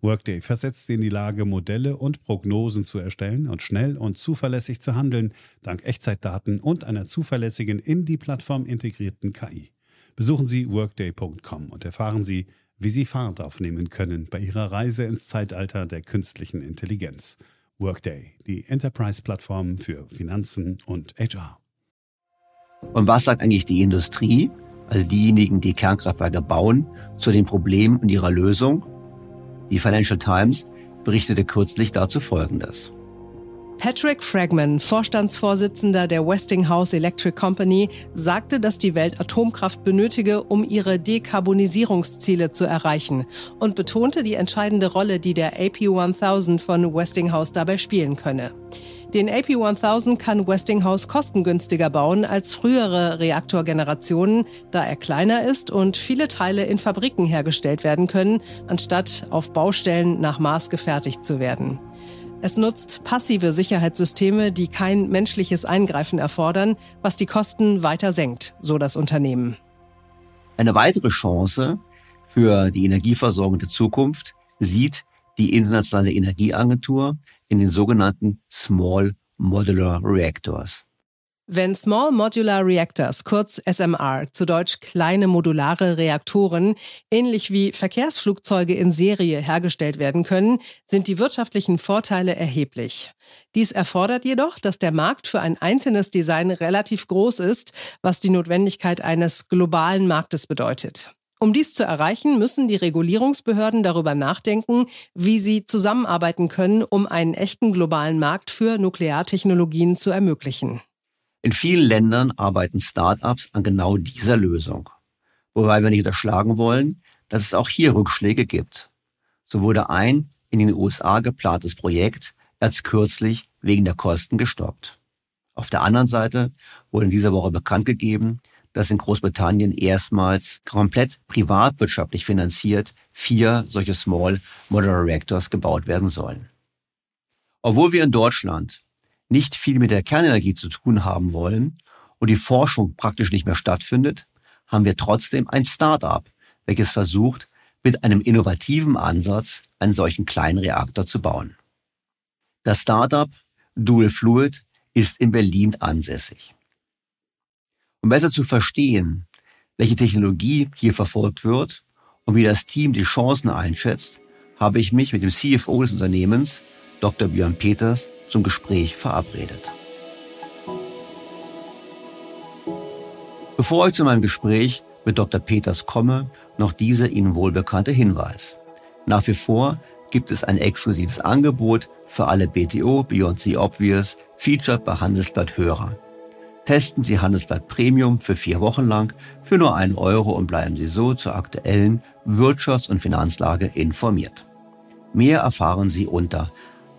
Workday versetzt sie in die Lage, Modelle und Prognosen zu erstellen und schnell und zuverlässig zu handeln, dank Echtzeitdaten und einer zuverlässigen in die Plattform integrierten KI. Besuchen Sie workday.com und erfahren Sie, wie Sie Fahrt aufnehmen können bei Ihrer Reise ins Zeitalter der künstlichen Intelligenz. Workday, die Enterprise-Plattform für Finanzen und HR. Und was sagt eigentlich die Industrie, also diejenigen, die Kernkraftwerke bauen, zu den Problemen und ihrer Lösung? Die Financial Times berichtete kürzlich dazu Folgendes. Patrick Fragman, Vorstandsvorsitzender der Westinghouse Electric Company, sagte, dass die Welt Atomkraft benötige, um ihre Dekarbonisierungsziele zu erreichen und betonte die entscheidende Rolle, die der AP1000 von Westinghouse dabei spielen könne. Den AP1000 kann Westinghouse kostengünstiger bauen als frühere Reaktorgenerationen, da er kleiner ist und viele Teile in Fabriken hergestellt werden können, anstatt auf Baustellen nach Maß gefertigt zu werden. Es nutzt passive Sicherheitssysteme, die kein menschliches Eingreifen erfordern, was die Kosten weiter senkt, so das Unternehmen. Eine weitere Chance für die Energieversorgung der Zukunft sieht die Internationale Energieagentur in den sogenannten Small Modular Reactors. Wenn Small Modular Reactors, kurz SMR, zu Deutsch kleine modulare Reaktoren, ähnlich wie Verkehrsflugzeuge in Serie hergestellt werden können, sind die wirtschaftlichen Vorteile erheblich. Dies erfordert jedoch, dass der Markt für ein einzelnes Design relativ groß ist, was die Notwendigkeit eines globalen Marktes bedeutet. Um dies zu erreichen, müssen die Regulierungsbehörden darüber nachdenken, wie sie zusammenarbeiten können, um einen echten globalen Markt für Nukleartechnologien zu ermöglichen. In vielen Ländern arbeiten Start-ups an genau dieser Lösung. Wobei wir nicht unterschlagen wollen, dass es auch hier Rückschläge gibt. So wurde ein in den USA geplantes Projekt erst kürzlich wegen der Kosten gestoppt. Auf der anderen Seite wurde in dieser Woche bekannt gegeben, dass in Großbritannien erstmals komplett privatwirtschaftlich finanziert vier solche Small Modular Reactors gebaut werden sollen. Obwohl wir in Deutschland nicht viel mit der Kernenergie zu tun haben wollen und die Forschung praktisch nicht mehr stattfindet, haben wir trotzdem ein Start-up, welches versucht, mit einem innovativen Ansatz einen solchen kleinen Reaktor zu bauen. Das Start-up Dual Fluid ist in Berlin ansässig. Um besser zu verstehen, welche Technologie hier verfolgt wird und wie das Team die Chancen einschätzt, habe ich mich mit dem CFO des Unternehmens, Dr. Björn Peters, zum Gespräch verabredet. Bevor ich zu meinem Gespräch mit Dr. Peters komme, noch dieser Ihnen wohlbekannte Hinweis. Nach wie vor gibt es ein exklusives Angebot für alle BTO Beyond the Obvious Featured bei Handelsblatt Hörer. Testen Sie Handelsblatt Premium für vier Wochen lang für nur einen Euro und bleiben Sie so zur aktuellen Wirtschafts- und Finanzlage informiert. Mehr erfahren Sie unter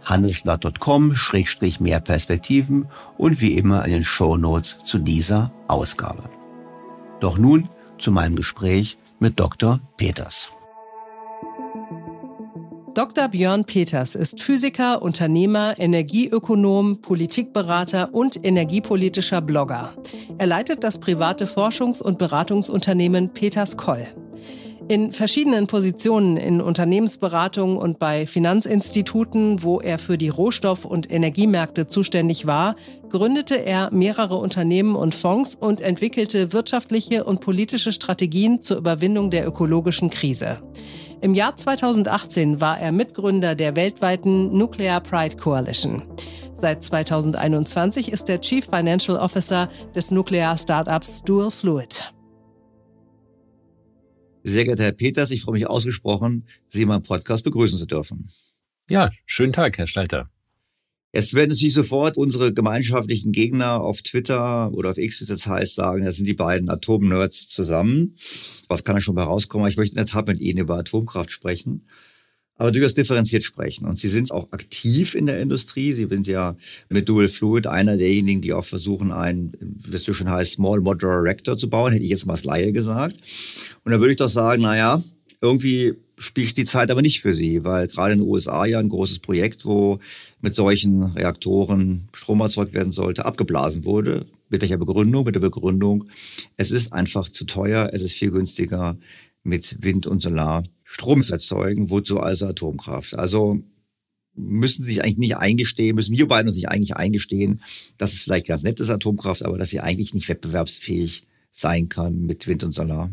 handelsblatt.com-mehr Perspektiven und wie immer in den Show Notes zu dieser Ausgabe. Doch nun zu meinem Gespräch mit Dr. Peters. Dr. Björn Peters ist Physiker, Unternehmer, Energieökonom, Politikberater und energiepolitischer Blogger. Er leitet das private Forschungs- und Beratungsunternehmen Peters Koll. In verschiedenen Positionen in Unternehmensberatung und bei Finanzinstituten, wo er für die Rohstoff- und Energiemärkte zuständig war, gründete er mehrere Unternehmen und Fonds und entwickelte wirtschaftliche und politische Strategien zur Überwindung der ökologischen Krise. Im Jahr 2018 war er Mitgründer der weltweiten Nuclear Pride Coalition. Seit 2021 ist er Chief Financial Officer des Nuklear-Startups Dual Fluid. Sehr geehrter Herr Peters, ich freue mich ausgesprochen, Sie in meinem Podcast begrüßen zu dürfen. Ja, schönen Tag, Herr Stalter. Jetzt werden natürlich sofort unsere gemeinschaftlichen Gegner auf Twitter oder auf X, wie es jetzt heißt, sagen, das sind die beiden Atomnerds zusammen. Was kann da schon bei rauskommen? Ich möchte in der Tat mit Ihnen über Atomkraft sprechen. aber durchaus differenziert sprechen. Und Sie sind auch aktiv in der Industrie. Sie sind ja mit Dual Fluid einer derjenigen, die auch versuchen, einen, wie es so schön heißt, Small Modular Reactor zu bauen, hätte ich jetzt mal als Laie gesagt. Und da würde ich doch sagen, na ja, irgendwie spielt die Zeit aber nicht für sie, weil gerade in den USA ja ein großes Projekt, wo mit solchen Reaktoren Strom erzeugt werden sollte, abgeblasen wurde. Mit welcher Begründung? Mit der Begründung, es ist einfach zu teuer, es ist viel günstiger mit Wind und Solar Strom zu erzeugen, wozu also Atomkraft. Also müssen sie sich eigentlich nicht eingestehen, müssen wir beide uns nicht eigentlich eingestehen, dass es vielleicht ganz nett ist, Atomkraft, aber dass sie eigentlich nicht wettbewerbsfähig sein kann mit Wind und Solar.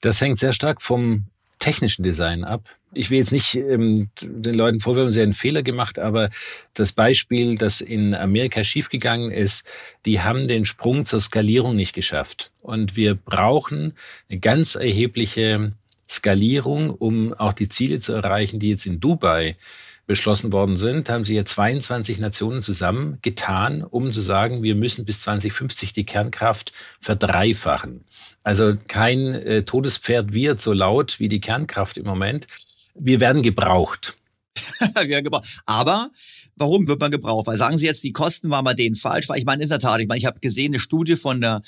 Das hängt sehr stark vom technischen Design ab. Ich will jetzt nicht ähm, den Leuten vorwerfen, sie haben einen Fehler gemacht, aber das Beispiel, das in Amerika schiefgegangen ist, die haben den Sprung zur Skalierung nicht geschafft. Und wir brauchen eine ganz erhebliche Skalierung, um auch die Ziele zu erreichen, die jetzt in Dubai beschlossen worden sind, haben sie jetzt 22 Nationen zusammengetan, um zu sagen, wir müssen bis 2050 die Kernkraft verdreifachen. Also kein äh, Todespferd wird so laut wie die Kernkraft im Moment. Wir werden gebraucht. wir werden gebraucht. Aber warum wird man gebraucht? Weil sagen Sie jetzt, die Kosten waren bei denen falsch. Weil ich meine, in der Tat, ich meine, ich habe gesehen, eine Studie von der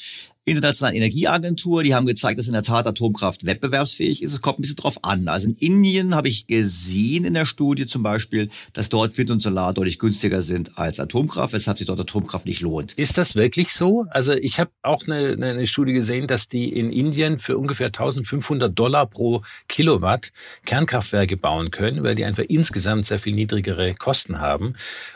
Internationalen Energieagentur, die haben gezeigt, dass in der Tat Atomkraft wettbewerbsfähig ist. Es kommt ein bisschen drauf an. Also in Indien habe ich gesehen in der Studie zum Beispiel, dass dort Wind und Solar deutlich günstiger sind als Atomkraft, weshalb sich dort Atomkraft nicht lohnt. Ist das wirklich so? Also ich habe auch eine, eine Studie gesehen, dass die in Indien für ungefähr 1500 Dollar pro Kilowatt Kernkraftwerke bauen können, weil die einfach insgesamt sehr viel niedrigere Kosten haben.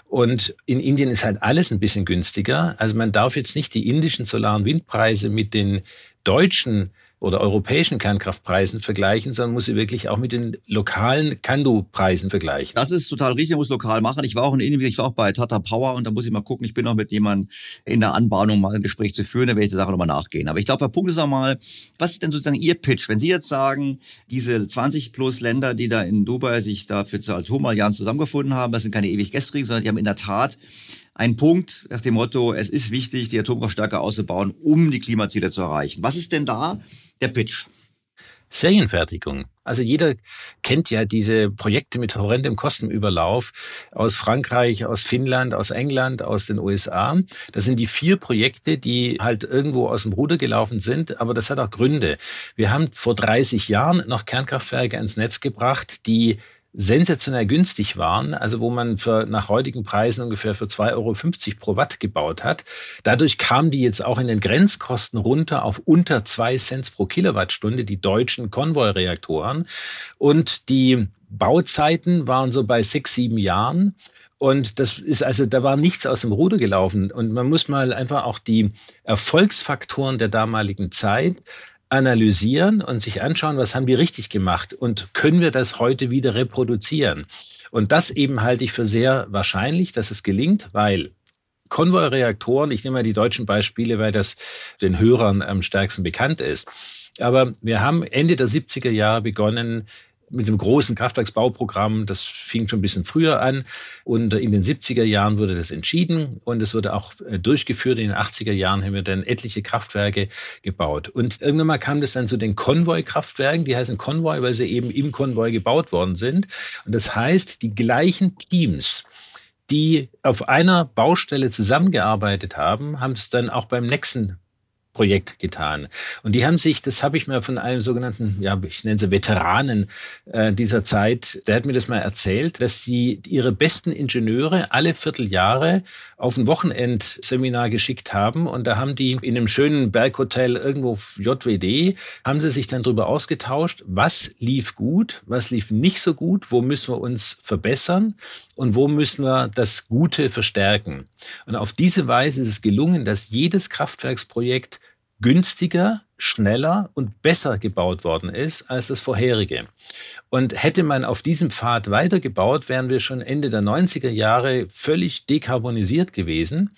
Und in Indien ist halt alles ein bisschen günstiger. Also man darf jetzt nicht die indischen Solar- und Windpreise mit den deutschen oder europäischen Kernkraftpreisen vergleichen, sondern muss sie wirklich auch mit den lokalen Kandu-Preisen vergleichen. Das ist total richtig, man muss lokal machen. Ich war auch in Indien, ich war auch bei Tata Power und da muss ich mal gucken, ich bin noch mit jemandem in der Anbahnung mal ein Gespräch zu führen, da werde ich der Sache nochmal nachgehen. Aber ich glaube, der Punkt ist nochmal, was ist denn sozusagen Ihr Pitch? Wenn Sie jetzt sagen, diese 20 plus Länder, die da in Dubai sich dafür zur Atomallianz zusammengefunden haben, das sind keine ewig gestrigen, sondern die haben in der Tat einen Punkt nach dem Motto, es ist wichtig, die Atomkraft stärker auszubauen, um die Klimaziele zu erreichen. Was ist denn da der Pitch? Serienfertigung. Also jeder kennt ja diese Projekte mit horrendem Kostenüberlauf aus Frankreich, aus Finnland, aus England, aus den USA. Das sind die vier Projekte, die halt irgendwo aus dem Ruder gelaufen sind, aber das hat auch Gründe. Wir haben vor 30 Jahren noch Kernkraftwerke ins Netz gebracht, die sensationell günstig waren, also wo man für, nach heutigen Preisen ungefähr für 2,50 Euro pro Watt gebaut hat. Dadurch kamen die jetzt auch in den Grenzkosten runter auf unter 2 Cent pro Kilowattstunde, die deutschen Konvoi-Reaktoren. Und die Bauzeiten waren so bei sechs, sieben Jahren. Und das ist also, da war nichts aus dem Ruder gelaufen. Und man muss mal einfach auch die Erfolgsfaktoren der damaligen Zeit analysieren und sich anschauen, was haben wir richtig gemacht und können wir das heute wieder reproduzieren. Und das eben halte ich für sehr wahrscheinlich, dass es gelingt, weil Konvoi-Reaktoren, ich nehme mal die deutschen Beispiele, weil das den Hörern am stärksten bekannt ist. Aber wir haben Ende der 70er Jahre begonnen, mit dem großen Kraftwerksbauprogramm. Das fing schon ein bisschen früher an und in den 70er Jahren wurde das entschieden und es wurde auch äh, durchgeführt. In den 80er Jahren haben wir dann etliche Kraftwerke gebaut. Und irgendwann mal kam das dann zu den Konvoi-Kraftwerken. Die heißen Konvoi, weil sie eben im Konvoi gebaut worden sind. Und das heißt, die gleichen Teams, die auf einer Baustelle zusammengearbeitet haben, haben es dann auch beim nächsten Projekt getan. Und die haben sich, das habe ich mir von einem sogenannten, ja, ich nenne sie Veteranen äh, dieser Zeit, der hat mir das mal erzählt, dass sie ihre besten Ingenieure alle Vierteljahre auf ein Wochenendseminar geschickt haben. Und da haben die in einem schönen Berghotel irgendwo JWD, haben sie sich dann darüber ausgetauscht, was lief gut, was lief nicht so gut, wo müssen wir uns verbessern und wo müssen wir das Gute verstärken. Und auf diese Weise ist es gelungen, dass jedes Kraftwerksprojekt günstiger, schneller und besser gebaut worden ist als das vorherige. Und hätte man auf diesem Pfad weitergebaut, wären wir schon Ende der 90er Jahre völlig dekarbonisiert gewesen.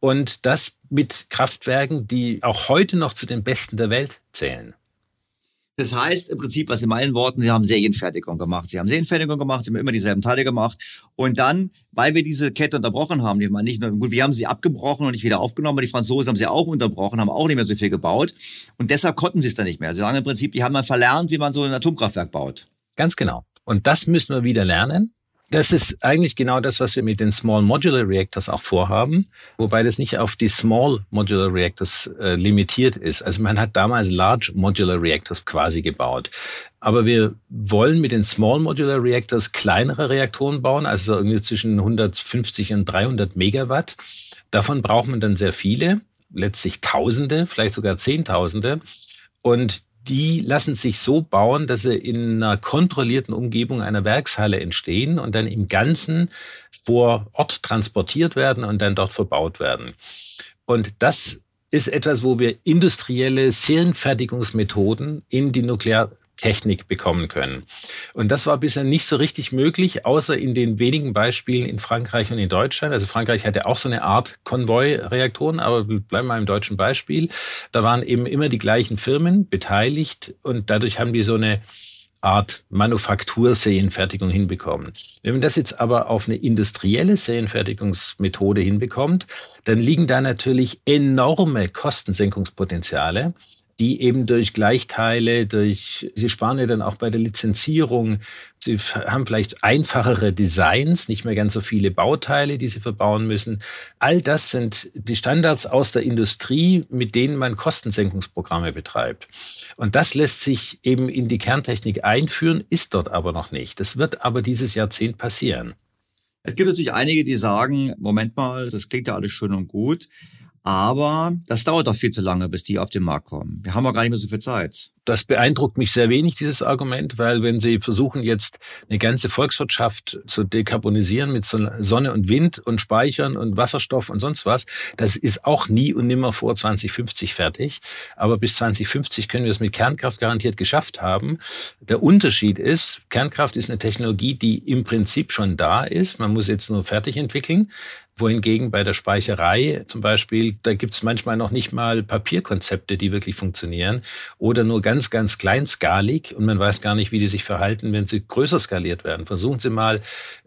Und das mit Kraftwerken, die auch heute noch zu den besten der Welt zählen. Das heißt im Prinzip, was in meinen Worten, sie haben Serienfertigung gemacht. Sie haben Serienfertigung gemacht, sie haben immer dieselben Teile gemacht. Und dann, weil wir diese Kette unterbrochen haben, ich meine nicht nur, gut, wir haben sie abgebrochen und nicht wieder aufgenommen, aber die Franzosen haben sie auch unterbrochen, haben auch nicht mehr so viel gebaut. Und deshalb konnten sie es dann nicht mehr. Sie sagen im Prinzip, die haben dann verlernt, wie man so ein Atomkraftwerk baut. Ganz genau. Und das müssen wir wieder lernen. Das ist eigentlich genau das, was wir mit den Small Modular Reactors auch vorhaben, wobei das nicht auf die Small Modular Reactors äh, limitiert ist. Also man hat damals Large Modular Reactors quasi gebaut. Aber wir wollen mit den Small Modular Reactors kleinere Reaktoren bauen, also irgendwie zwischen 150 und 300 Megawatt. Davon braucht man dann sehr viele, letztlich Tausende, vielleicht sogar Zehntausende. Und die lassen sich so bauen, dass sie in einer kontrollierten Umgebung einer Werkshalle entstehen und dann im Ganzen vor Ort transportiert werden und dann dort verbaut werden. Und das ist etwas, wo wir industrielle Serienfertigungsmethoden in die Nuklear Technik bekommen können. Und das war bisher nicht so richtig möglich, außer in den wenigen Beispielen in Frankreich und in Deutschland. Also Frankreich hatte auch so eine Art Konvoi-Reaktoren, aber bleiben wir im deutschen Beispiel. Da waren eben immer die gleichen Firmen beteiligt und dadurch haben die so eine Art Manufakturserienfertigung hinbekommen. Wenn man das jetzt aber auf eine industrielle Serienfertigungsmethode hinbekommt, dann liegen da natürlich enorme Kostensenkungspotenziale die eben durch Gleichteile, durch, sie sparen ja dann auch bei der Lizenzierung, sie haben vielleicht einfachere Designs, nicht mehr ganz so viele Bauteile, die sie verbauen müssen. All das sind die Standards aus der Industrie, mit denen man Kostensenkungsprogramme betreibt. Und das lässt sich eben in die Kerntechnik einführen, ist dort aber noch nicht. Das wird aber dieses Jahrzehnt passieren. Es gibt natürlich einige, die sagen, Moment mal, das klingt ja alles schön und gut. Aber das dauert doch viel zu lange, bis die auf den Markt kommen. Wir haben auch gar nicht mehr so viel Zeit. Das beeindruckt mich sehr wenig, dieses Argument, weil wenn Sie versuchen, jetzt eine ganze Volkswirtschaft zu dekarbonisieren mit Sonne und Wind und Speichern und Wasserstoff und sonst was, das ist auch nie und nimmer vor 2050 fertig. Aber bis 2050 können wir es mit Kernkraft garantiert geschafft haben. Der Unterschied ist, Kernkraft ist eine Technologie, die im Prinzip schon da ist. Man muss jetzt nur fertig entwickeln wohingegen bei der Speicherei zum Beispiel, da gibt es manchmal noch nicht mal Papierkonzepte, die wirklich funktionieren oder nur ganz, ganz kleinskalig und man weiß gar nicht, wie die sich verhalten, wenn sie größer skaliert werden. Versuchen Sie mal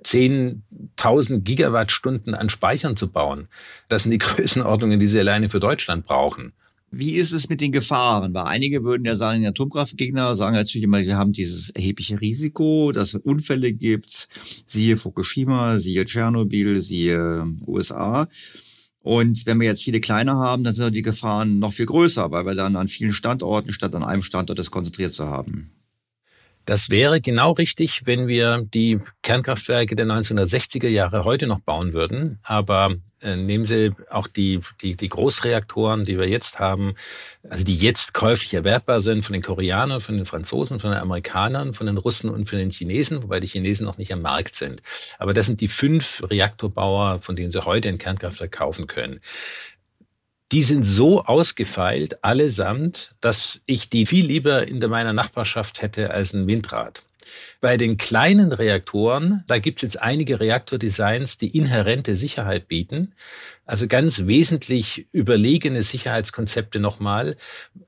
10.000 Gigawattstunden an Speichern zu bauen. Das sind die Größenordnungen, die Sie alleine für Deutschland brauchen. Wie ist es mit den Gefahren? Weil einige würden ja sagen, die Atomkraftgegner sagen natürlich immer, wir haben dieses erhebliche Risiko, dass es Unfälle gibt. Siehe Fukushima, siehe Tschernobyl, siehe USA. Und wenn wir jetzt viele kleine haben, dann sind die Gefahren noch viel größer, weil wir dann an vielen Standorten statt an einem Standort das konzentriert zu haben. Das wäre genau richtig, wenn wir die Kernkraftwerke der 1960er Jahre heute noch bauen würden. Aber nehmen Sie auch die, die, die Großreaktoren, die wir jetzt haben, also die jetzt käuflich erwerbbar sind von den Koreanern, von den Franzosen, von den Amerikanern, von den Russen und von den Chinesen, wobei die Chinesen noch nicht am Markt sind. Aber das sind die fünf Reaktorbauer, von denen Sie heute ein Kernkraftwerk kaufen können die sind so ausgefeilt, allesamt, dass ich die viel lieber in meiner Nachbarschaft hätte als ein Windrad. Bei den kleinen Reaktoren, da gibt es jetzt einige Reaktordesigns, die inhärente Sicherheit bieten. Also ganz wesentlich überlegene Sicherheitskonzepte nochmal,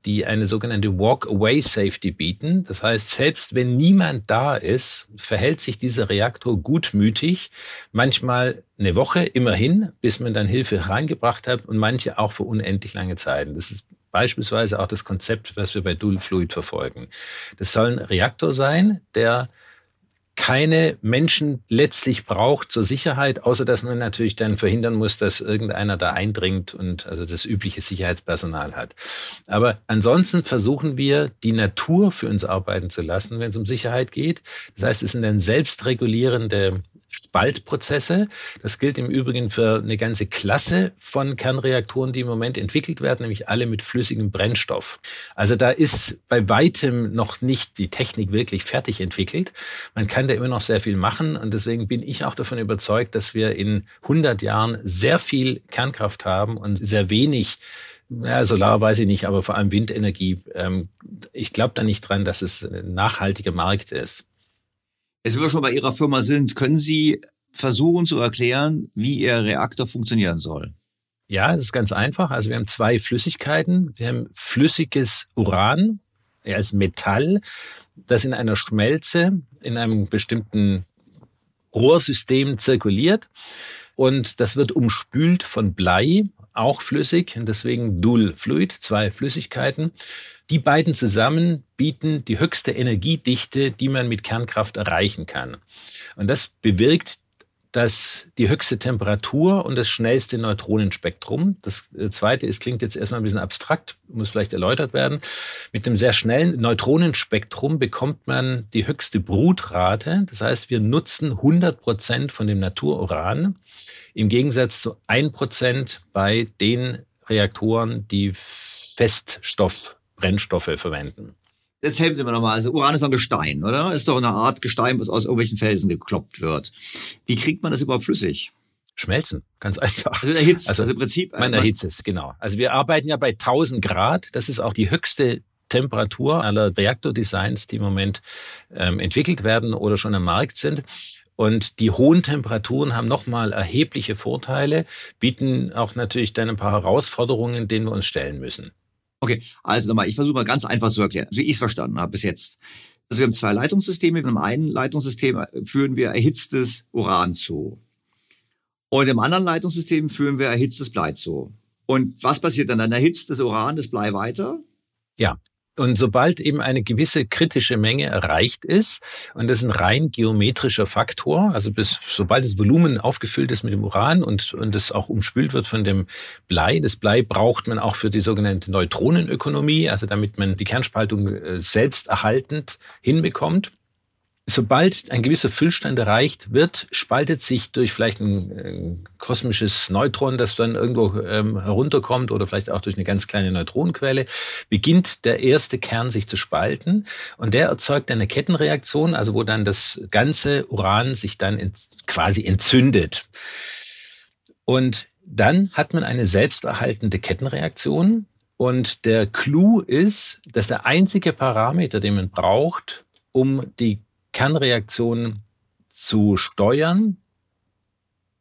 die eine sogenannte Walk-Away-Safety bieten. Das heißt, selbst wenn niemand da ist, verhält sich dieser Reaktor gutmütig, manchmal eine Woche immerhin, bis man dann Hilfe reingebracht hat und manche auch für unendlich lange Zeiten. Das ist beispielsweise auch das Konzept, was wir bei Dual Fluid verfolgen. Das soll ein Reaktor sein, der keine Menschen letztlich braucht zur Sicherheit, außer dass man natürlich dann verhindern muss, dass irgendeiner da eindringt und also das übliche Sicherheitspersonal hat. Aber ansonsten versuchen wir, die Natur für uns arbeiten zu lassen, wenn es um Sicherheit geht. Das heißt, es sind dann selbstregulierende Spaltprozesse. Das gilt im Übrigen für eine ganze Klasse von Kernreaktoren, die im Moment entwickelt werden, nämlich alle mit flüssigem Brennstoff. Also da ist bei weitem noch nicht die Technik wirklich fertig entwickelt. Man kann da immer noch sehr viel machen und deswegen bin ich auch davon überzeugt, dass wir in 100 Jahren sehr viel Kernkraft haben und sehr wenig ja, Solar weiß ich nicht, aber vor allem Windenergie. Ähm, ich glaube da nicht dran, dass es ein nachhaltiger Markt ist. Jetzt, wenn wir schon bei Ihrer Firma sind, können Sie versuchen zu erklären, wie Ihr Reaktor funktionieren soll? Ja, es ist ganz einfach. Also wir haben zwei Flüssigkeiten. Wir haben flüssiges Uran als Metall, das in einer Schmelze in einem bestimmten Rohrsystem zirkuliert. Und das wird umspült von Blei, auch flüssig, und deswegen Dual Fluid, zwei Flüssigkeiten. Die beiden zusammen bieten die höchste Energiedichte, die man mit Kernkraft erreichen kann. Und das bewirkt dass die höchste Temperatur und das schnellste Neutronenspektrum. Das äh, zweite ist, klingt jetzt erstmal ein bisschen abstrakt, muss vielleicht erläutert werden. Mit einem sehr schnellen Neutronenspektrum bekommt man die höchste Brutrate. Das heißt, wir nutzen 100 Prozent von dem Natururan im Gegensatz zu 1 Prozent bei den Reaktoren, die Feststoffbrennstoffe verwenden. Jetzt helfen Sie mir nochmal. Also Uran ist doch ein Gestein, oder? Ist doch eine Art Gestein, was aus irgendwelchen Felsen gekloppt wird. Wie kriegt man das überhaupt flüssig? Schmelzen, ganz einfach. Also erhitzt, also, also im Prinzip. Man erhitzt es, genau. Also wir arbeiten ja bei 1000 Grad. Das ist auch die höchste Temperatur aller Reaktordesigns, die im Moment ähm, entwickelt werden oder schon am Markt sind. Und die hohen Temperaturen haben nochmal erhebliche Vorteile, bieten auch natürlich dann ein paar Herausforderungen, denen wir uns stellen müssen. Okay, also nochmal, ich versuche mal ganz einfach zu erklären, wie ich es verstanden habe bis jetzt. Also wir haben zwei Leitungssysteme. In einem einen Leitungssystem führen wir erhitztes Uran zu. Und im anderen Leitungssystem führen wir erhitztes Blei zu. Und was passiert dann? Dann erhitzt das Uran das Blei weiter? Ja, und sobald eben eine gewisse kritische Menge erreicht ist, und das ist ein rein geometrischer Faktor, also bis, sobald das Volumen aufgefüllt ist mit dem Uran und, und das auch umspült wird von dem Blei, das Blei braucht man auch für die sogenannte Neutronenökonomie, also damit man die Kernspaltung äh, selbst erhaltend hinbekommt. Sobald ein gewisser Füllstand erreicht wird, spaltet sich durch vielleicht ein, ein kosmisches Neutron, das dann irgendwo ähm, herunterkommt oder vielleicht auch durch eine ganz kleine Neutronenquelle, beginnt der erste Kern sich zu spalten und der erzeugt eine Kettenreaktion, also wo dann das ganze Uran sich dann ent, quasi entzündet. Und dann hat man eine selbsterhaltende Kettenreaktion und der Clou ist, dass der einzige Parameter, den man braucht, um die Kernreaktionen zu steuern.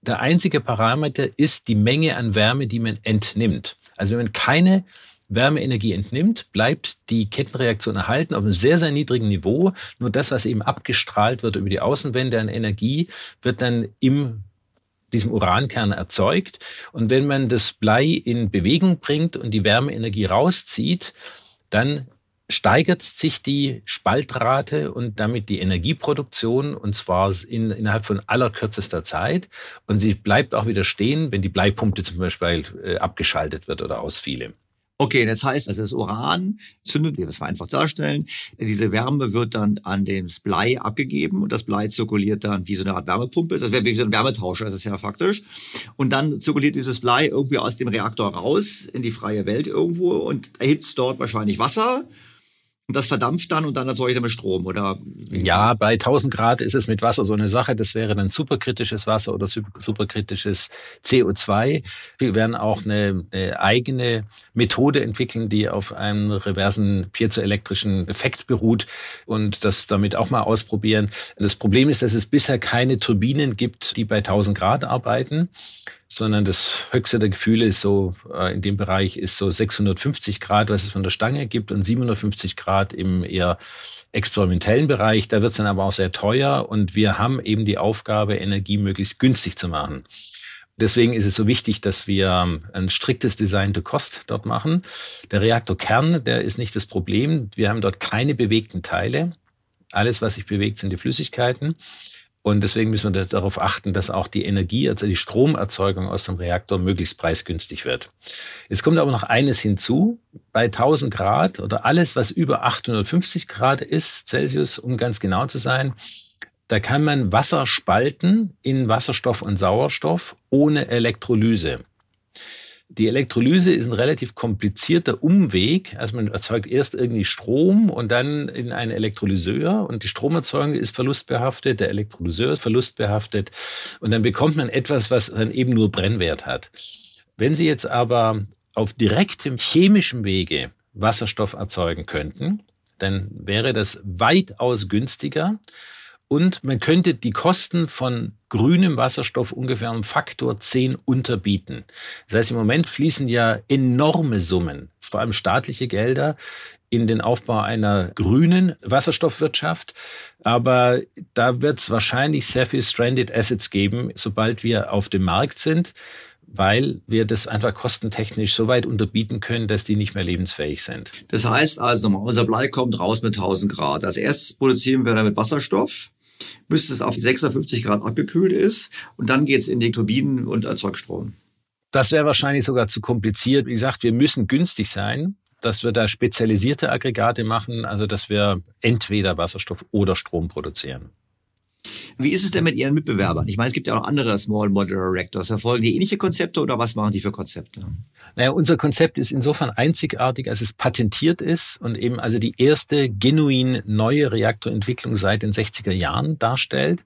Der einzige Parameter ist die Menge an Wärme, die man entnimmt. Also wenn man keine Wärmeenergie entnimmt, bleibt die Kettenreaktion erhalten auf einem sehr, sehr niedrigen Niveau. Nur das, was eben abgestrahlt wird über die Außenwände an Energie, wird dann im diesem Urankern erzeugt. Und wenn man das Blei in Bewegung bringt und die Wärmeenergie rauszieht, dann steigert sich die Spaltrate und damit die Energieproduktion und zwar in, innerhalb von allerkürzester Zeit. Und sie bleibt auch wieder stehen, wenn die Bleipumpe zum Beispiel äh, abgeschaltet wird oder ausfiele. Okay, das heißt, also das Uran zündet, wie wir es vereinfacht darstellen. Diese Wärme wird dann an das Blei abgegeben und das Blei zirkuliert dann wie so eine Art Wärmepumpe. Das wäre wie so ein Wärmetauscher, das ist ja faktisch. Und dann zirkuliert dieses Blei irgendwie aus dem Reaktor raus in die freie Welt irgendwo und erhitzt dort wahrscheinlich Wasser und das verdampft dann und dann erzeugt er mit Strom, oder? Ja, bei 1000 Grad ist es mit Wasser so eine Sache. Das wäre dann superkritisches Wasser oder superkritisches CO2. Wir werden auch eine, eine eigene Methode entwickeln, die auf einem reversen piezoelektrischen Effekt beruht und das damit auch mal ausprobieren. Das Problem ist, dass es bisher keine Turbinen gibt, die bei 1000 Grad arbeiten sondern das höchste der Gefühle ist so, äh, in dem Bereich ist so 650 Grad, was es von der Stange gibt und 750 Grad im eher experimentellen Bereich. Da wird es dann aber auch sehr teuer und wir haben eben die Aufgabe, Energie möglichst günstig zu machen. Deswegen ist es so wichtig, dass wir ein striktes Design to Cost dort machen. Der Reaktorkern, der ist nicht das Problem. Wir haben dort keine bewegten Teile. Alles, was sich bewegt, sind die Flüssigkeiten. Und deswegen müssen wir darauf achten, dass auch die Energie, also die Stromerzeugung aus dem Reaktor möglichst preisgünstig wird. Es kommt aber noch eines hinzu. Bei 1000 Grad oder alles, was über 850 Grad ist, Celsius, um ganz genau zu sein, da kann man Wasser spalten in Wasserstoff und Sauerstoff ohne Elektrolyse. Die Elektrolyse ist ein relativ komplizierter Umweg. Also man erzeugt erst irgendwie Strom und dann in einen Elektrolyseur und die Stromerzeugung ist verlustbehaftet, der Elektrolyseur ist verlustbehaftet und dann bekommt man etwas, was dann eben nur Brennwert hat. Wenn Sie jetzt aber auf direktem chemischem Wege Wasserstoff erzeugen könnten, dann wäre das weitaus günstiger und man könnte die Kosten von grünem Wasserstoff ungefähr um Faktor 10 unterbieten. Das heißt, im Moment fließen ja enorme Summen, vor allem staatliche Gelder, in den Aufbau einer grünen Wasserstoffwirtschaft. Aber da wird es wahrscheinlich sehr viel Stranded Assets geben, sobald wir auf dem Markt sind weil wir das einfach kostentechnisch so weit unterbieten können, dass die nicht mehr lebensfähig sind. Das heißt also nochmal, unser Blei kommt raus mit 1000 Grad. Als erstes produzieren wir damit Wasserstoff, bis es auf 56 Grad abgekühlt ist und dann geht es in die Turbinen und erzeugt Strom. Das wäre wahrscheinlich sogar zu kompliziert. Wie gesagt, wir müssen günstig sein, dass wir da spezialisierte Aggregate machen, also dass wir entweder Wasserstoff oder Strom produzieren. Wie ist es denn mit Ihren Mitbewerbern? Ich meine, es gibt ja auch andere Small Modular Reactors. Verfolgen die ähnliche Konzepte oder was machen die für Konzepte? Naja, unser Konzept ist insofern einzigartig, als es patentiert ist und eben also die erste genuin neue Reaktorentwicklung seit den 60er Jahren darstellt.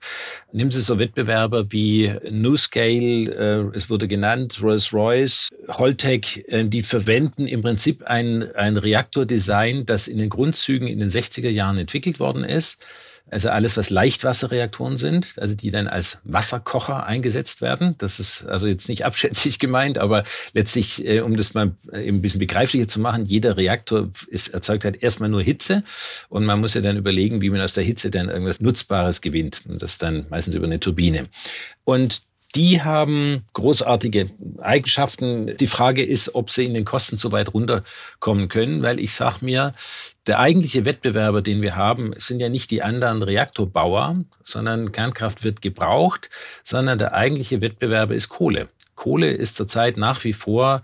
Nehmen Sie so Wettbewerber wie NuScale, äh, es wurde genannt, Rolls-Royce, Holtec, äh, die verwenden im Prinzip ein, ein Reaktordesign, das in den Grundzügen in den 60er Jahren entwickelt worden ist also alles, was Leichtwasserreaktoren sind, also die dann als Wasserkocher eingesetzt werden. Das ist also jetzt nicht abschätzig gemeint, aber letztlich, äh, um das mal äh, ein bisschen begreiflicher zu machen, jeder Reaktor ist, erzeugt halt erstmal nur Hitze und man muss ja dann überlegen, wie man aus der Hitze dann irgendwas Nutzbares gewinnt. Und das dann meistens über eine Turbine. Und die haben großartige Eigenschaften. Die Frage ist, ob sie in den Kosten so weit runterkommen können, weil ich sage mir, der eigentliche Wettbewerber, den wir haben, sind ja nicht die anderen Reaktorbauer, sondern Kernkraft wird gebraucht, sondern der eigentliche Wettbewerber ist Kohle. Kohle ist zurzeit nach wie vor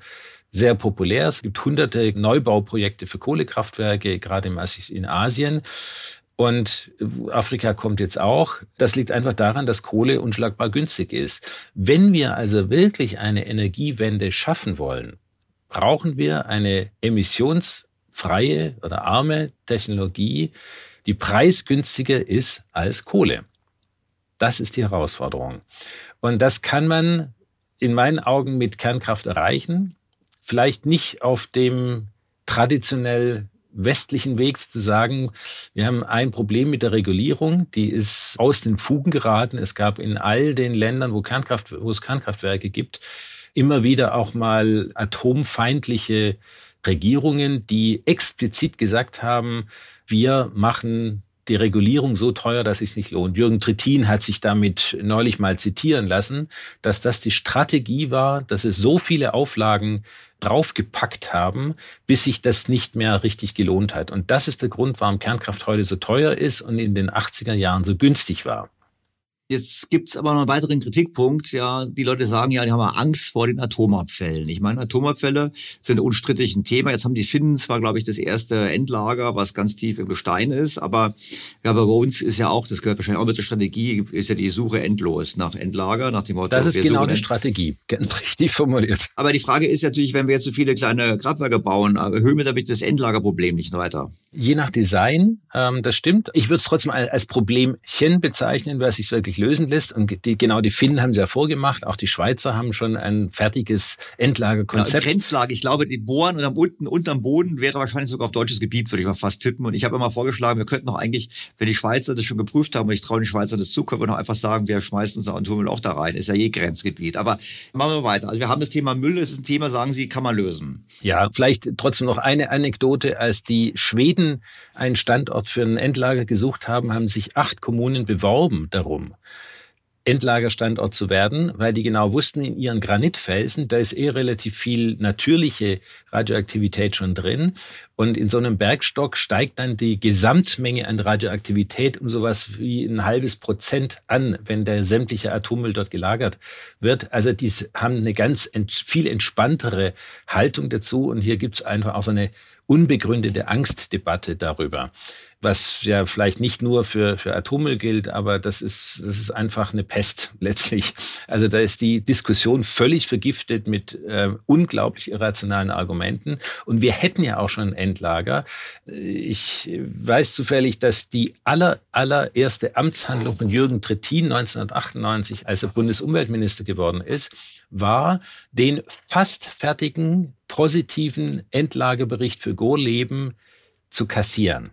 sehr populär. Es gibt hunderte Neubauprojekte für Kohlekraftwerke, gerade in Asien. Und Afrika kommt jetzt auch. Das liegt einfach daran, dass Kohle unschlagbar günstig ist. Wenn wir also wirklich eine Energiewende schaffen wollen, brauchen wir eine emissionsfreie oder arme Technologie, die preisgünstiger ist als Kohle. Das ist die Herausforderung. Und das kann man in meinen Augen mit Kernkraft erreichen. Vielleicht nicht auf dem traditionell westlichen Weg zu sagen, wir haben ein Problem mit der Regulierung, die ist aus den Fugen geraten. Es gab in all den Ländern, wo, Kernkraft, wo es Kernkraftwerke gibt, immer wieder auch mal atomfeindliche Regierungen, die explizit gesagt haben, wir machen die Regulierung so teuer, dass es nicht lohnt. Jürgen Trittin hat sich damit neulich mal zitieren lassen, dass das die Strategie war, dass es so viele Auflagen draufgepackt haben, bis sich das nicht mehr richtig gelohnt hat. Und das ist der Grund, warum Kernkraft heute so teuer ist und in den 80er Jahren so günstig war. Jetzt gibt's aber noch einen weiteren Kritikpunkt. Ja, die Leute sagen ja, die haben Angst vor den Atomabfällen. Ich meine, Atomabfälle sind unstrittig ein Thema. Jetzt haben die Finnen zwar, glaube ich, das erste Endlager, was ganz tief im Gestein ist, aber ja, bei uns ist ja auch, das gehört wahrscheinlich auch mit zur Strategie, ist ja die Suche endlos nach Endlager, nach dem Motto. Das ist genau die Strategie, ganz richtig formuliert. Aber die Frage ist natürlich, wenn wir jetzt so viele kleine Kraftwerke bauen, erhöhen wir damit das Endlagerproblem nicht weiter? Je nach Design, ähm, das stimmt. Ich würde es trotzdem als Problemchen bezeichnen, weil es sich wirklich lösen lässt. Und die, genau die Finnen haben es ja vorgemacht. Auch die Schweizer haben schon ein fertiges Endlagerkonzept. Ja, Grenzlage. Ich glaube, die Bohren und am, unten, unterm Boden wäre wahrscheinlich sogar auf deutsches Gebiet, würde ich mal fast tippen. Und ich habe immer vorgeschlagen, wir könnten doch eigentlich, wenn die Schweizer das schon geprüft haben, und ich traue den Schweizer das zu, können wir noch einfach sagen, wir schmeißen unser Atommüll auch da rein. Ist ja je Grenzgebiet. Aber machen wir weiter. Also wir haben das Thema Müll. Das ist ein Thema, sagen Sie, kann man lösen. Ja, vielleicht trotzdem noch eine Anekdote. Als die Schweden einen Standort für ein Endlager gesucht haben, haben sich acht Kommunen beworben darum. Endlagerstandort zu werden, weil die genau wussten, in ihren Granitfelsen, da ist eh relativ viel natürliche Radioaktivität schon drin. Und in so einem Bergstock steigt dann die Gesamtmenge an Radioaktivität um sowas wie ein halbes Prozent an, wenn der sämtliche Atommüll dort gelagert wird. Also die haben eine ganz viel entspanntere Haltung dazu. Und hier gibt es einfach auch so eine unbegründete Angstdebatte darüber was ja vielleicht nicht nur für, für Atommüll gilt, aber das ist, das ist einfach eine Pest letztlich. Also da ist die Diskussion völlig vergiftet mit äh, unglaublich irrationalen Argumenten. Und wir hätten ja auch schon ein Endlager. Ich weiß zufällig, dass die aller, allererste Amtshandlung von Jürgen Trittin 1998, als er Bundesumweltminister geworden ist, war, den fast fertigen positiven Endlagebericht für Gorleben zu kassieren.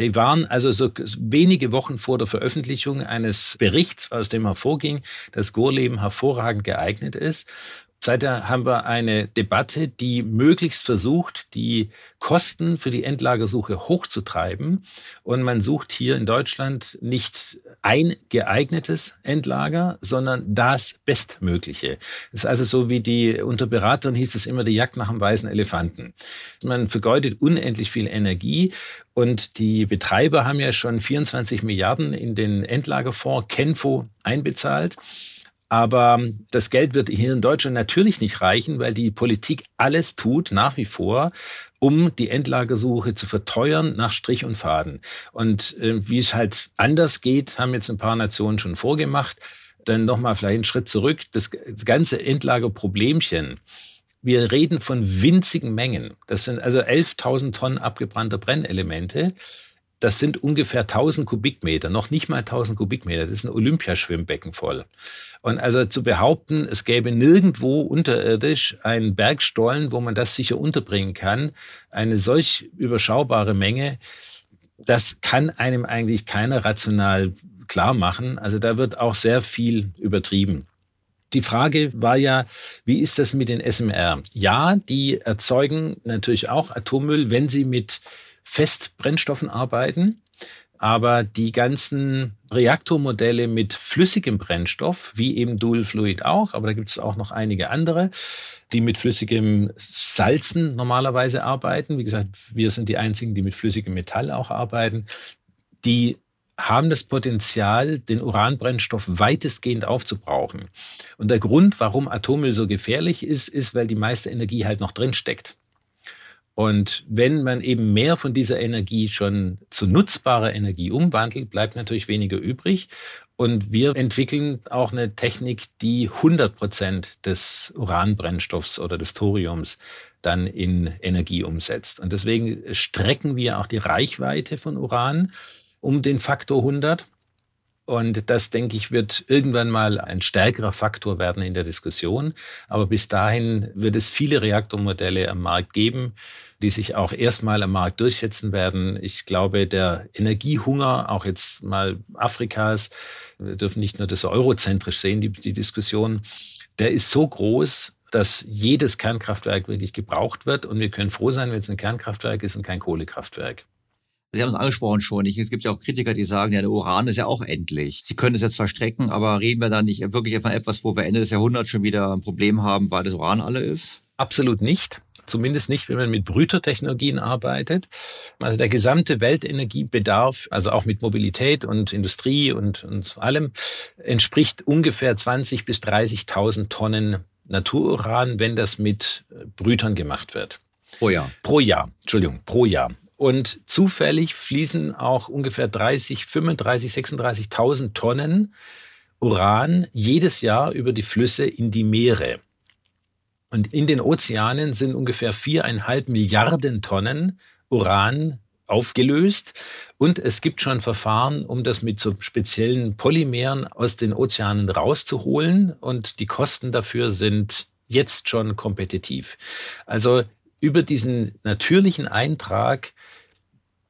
Die waren also so wenige Wochen vor der Veröffentlichung eines Berichts, aus dem hervorging, dass Gorleben hervorragend geeignet ist. Seither haben wir eine Debatte, die möglichst versucht, die Kosten für die Endlagersuche hochzutreiben. Und man sucht hier in Deutschland nicht ein geeignetes Endlager, sondern das Bestmögliche. Das ist also so wie die, unter Beratern hieß es immer die Jagd nach dem weißen Elefanten. Man vergeudet unendlich viel Energie und die Betreiber haben ja schon 24 Milliarden in den Endlagerfonds Kenfo einbezahlt. Aber das Geld wird hier in Deutschland natürlich nicht reichen, weil die Politik alles tut, nach wie vor, um die Endlagersuche zu verteuern nach Strich und Faden. Und äh, wie es halt anders geht, haben jetzt ein paar Nationen schon vorgemacht. Dann nochmal vielleicht einen Schritt zurück. Das ganze Endlagerproblemchen, wir reden von winzigen Mengen. Das sind also 11.000 Tonnen abgebrannter Brennelemente. Das sind ungefähr 1000 Kubikmeter, noch nicht mal 1000 Kubikmeter. Das ist ein Olympiaschwimmbecken voll. Und also zu behaupten, es gäbe nirgendwo unterirdisch einen Bergstollen, wo man das sicher unterbringen kann, eine solch überschaubare Menge, das kann einem eigentlich keiner rational klar machen. Also da wird auch sehr viel übertrieben. Die Frage war ja, wie ist das mit den SMR? Ja, die erzeugen natürlich auch Atommüll, wenn sie mit Festbrennstoffen arbeiten. Aber die ganzen Reaktormodelle mit flüssigem Brennstoff, wie eben Dual Fluid auch, aber da gibt es auch noch einige andere, die mit flüssigem Salzen normalerweise arbeiten. Wie gesagt, wir sind die einzigen, die mit flüssigem Metall auch arbeiten. Die haben das Potenzial, den Uranbrennstoff weitestgehend aufzubrauchen. Und der Grund, warum Atommüll so gefährlich ist, ist, weil die meiste Energie halt noch drin steckt. Und wenn man eben mehr von dieser Energie schon zu nutzbarer Energie umwandelt, bleibt natürlich weniger übrig. Und wir entwickeln auch eine Technik, die 100 Prozent des Uranbrennstoffs oder des Thoriums dann in Energie umsetzt. Und deswegen strecken wir auch die Reichweite von Uran um den Faktor 100. Und das, denke ich, wird irgendwann mal ein stärkerer Faktor werden in der Diskussion. Aber bis dahin wird es viele Reaktormodelle am Markt geben, die sich auch erstmal am Markt durchsetzen werden. Ich glaube, der Energiehunger, auch jetzt mal Afrikas, wir dürfen nicht nur das eurozentrisch sehen, die, die Diskussion, der ist so groß, dass jedes Kernkraftwerk wirklich gebraucht wird. Und wir können froh sein, wenn es ein Kernkraftwerk ist und kein Kohlekraftwerk. Sie haben es angesprochen schon. Es gibt ja auch Kritiker, die sagen, ja, der Uran ist ja auch endlich. Sie können es jetzt verstrecken, aber reden wir da nicht wirklich von etwas, wo wir Ende des Jahrhunderts schon wieder ein Problem haben, weil das Uran alle ist? Absolut nicht. Zumindest nicht, wenn man mit Brütertechnologien arbeitet. Also der gesamte Weltenergiebedarf, also auch mit Mobilität und Industrie und, und allem, entspricht ungefähr 20.000 bis 30.000 Tonnen Natururan, wenn das mit Brütern gemacht wird. Pro Jahr. Pro Jahr, Entschuldigung, pro Jahr. Und zufällig fließen auch ungefähr 30, 35, 36.000 Tonnen Uran jedes Jahr über die Flüsse in die Meere. Und in den Ozeanen sind ungefähr viereinhalb Milliarden Tonnen Uran aufgelöst. Und es gibt schon Verfahren, um das mit so speziellen Polymeren aus den Ozeanen rauszuholen. Und die Kosten dafür sind jetzt schon kompetitiv. Also über diesen natürlichen Eintrag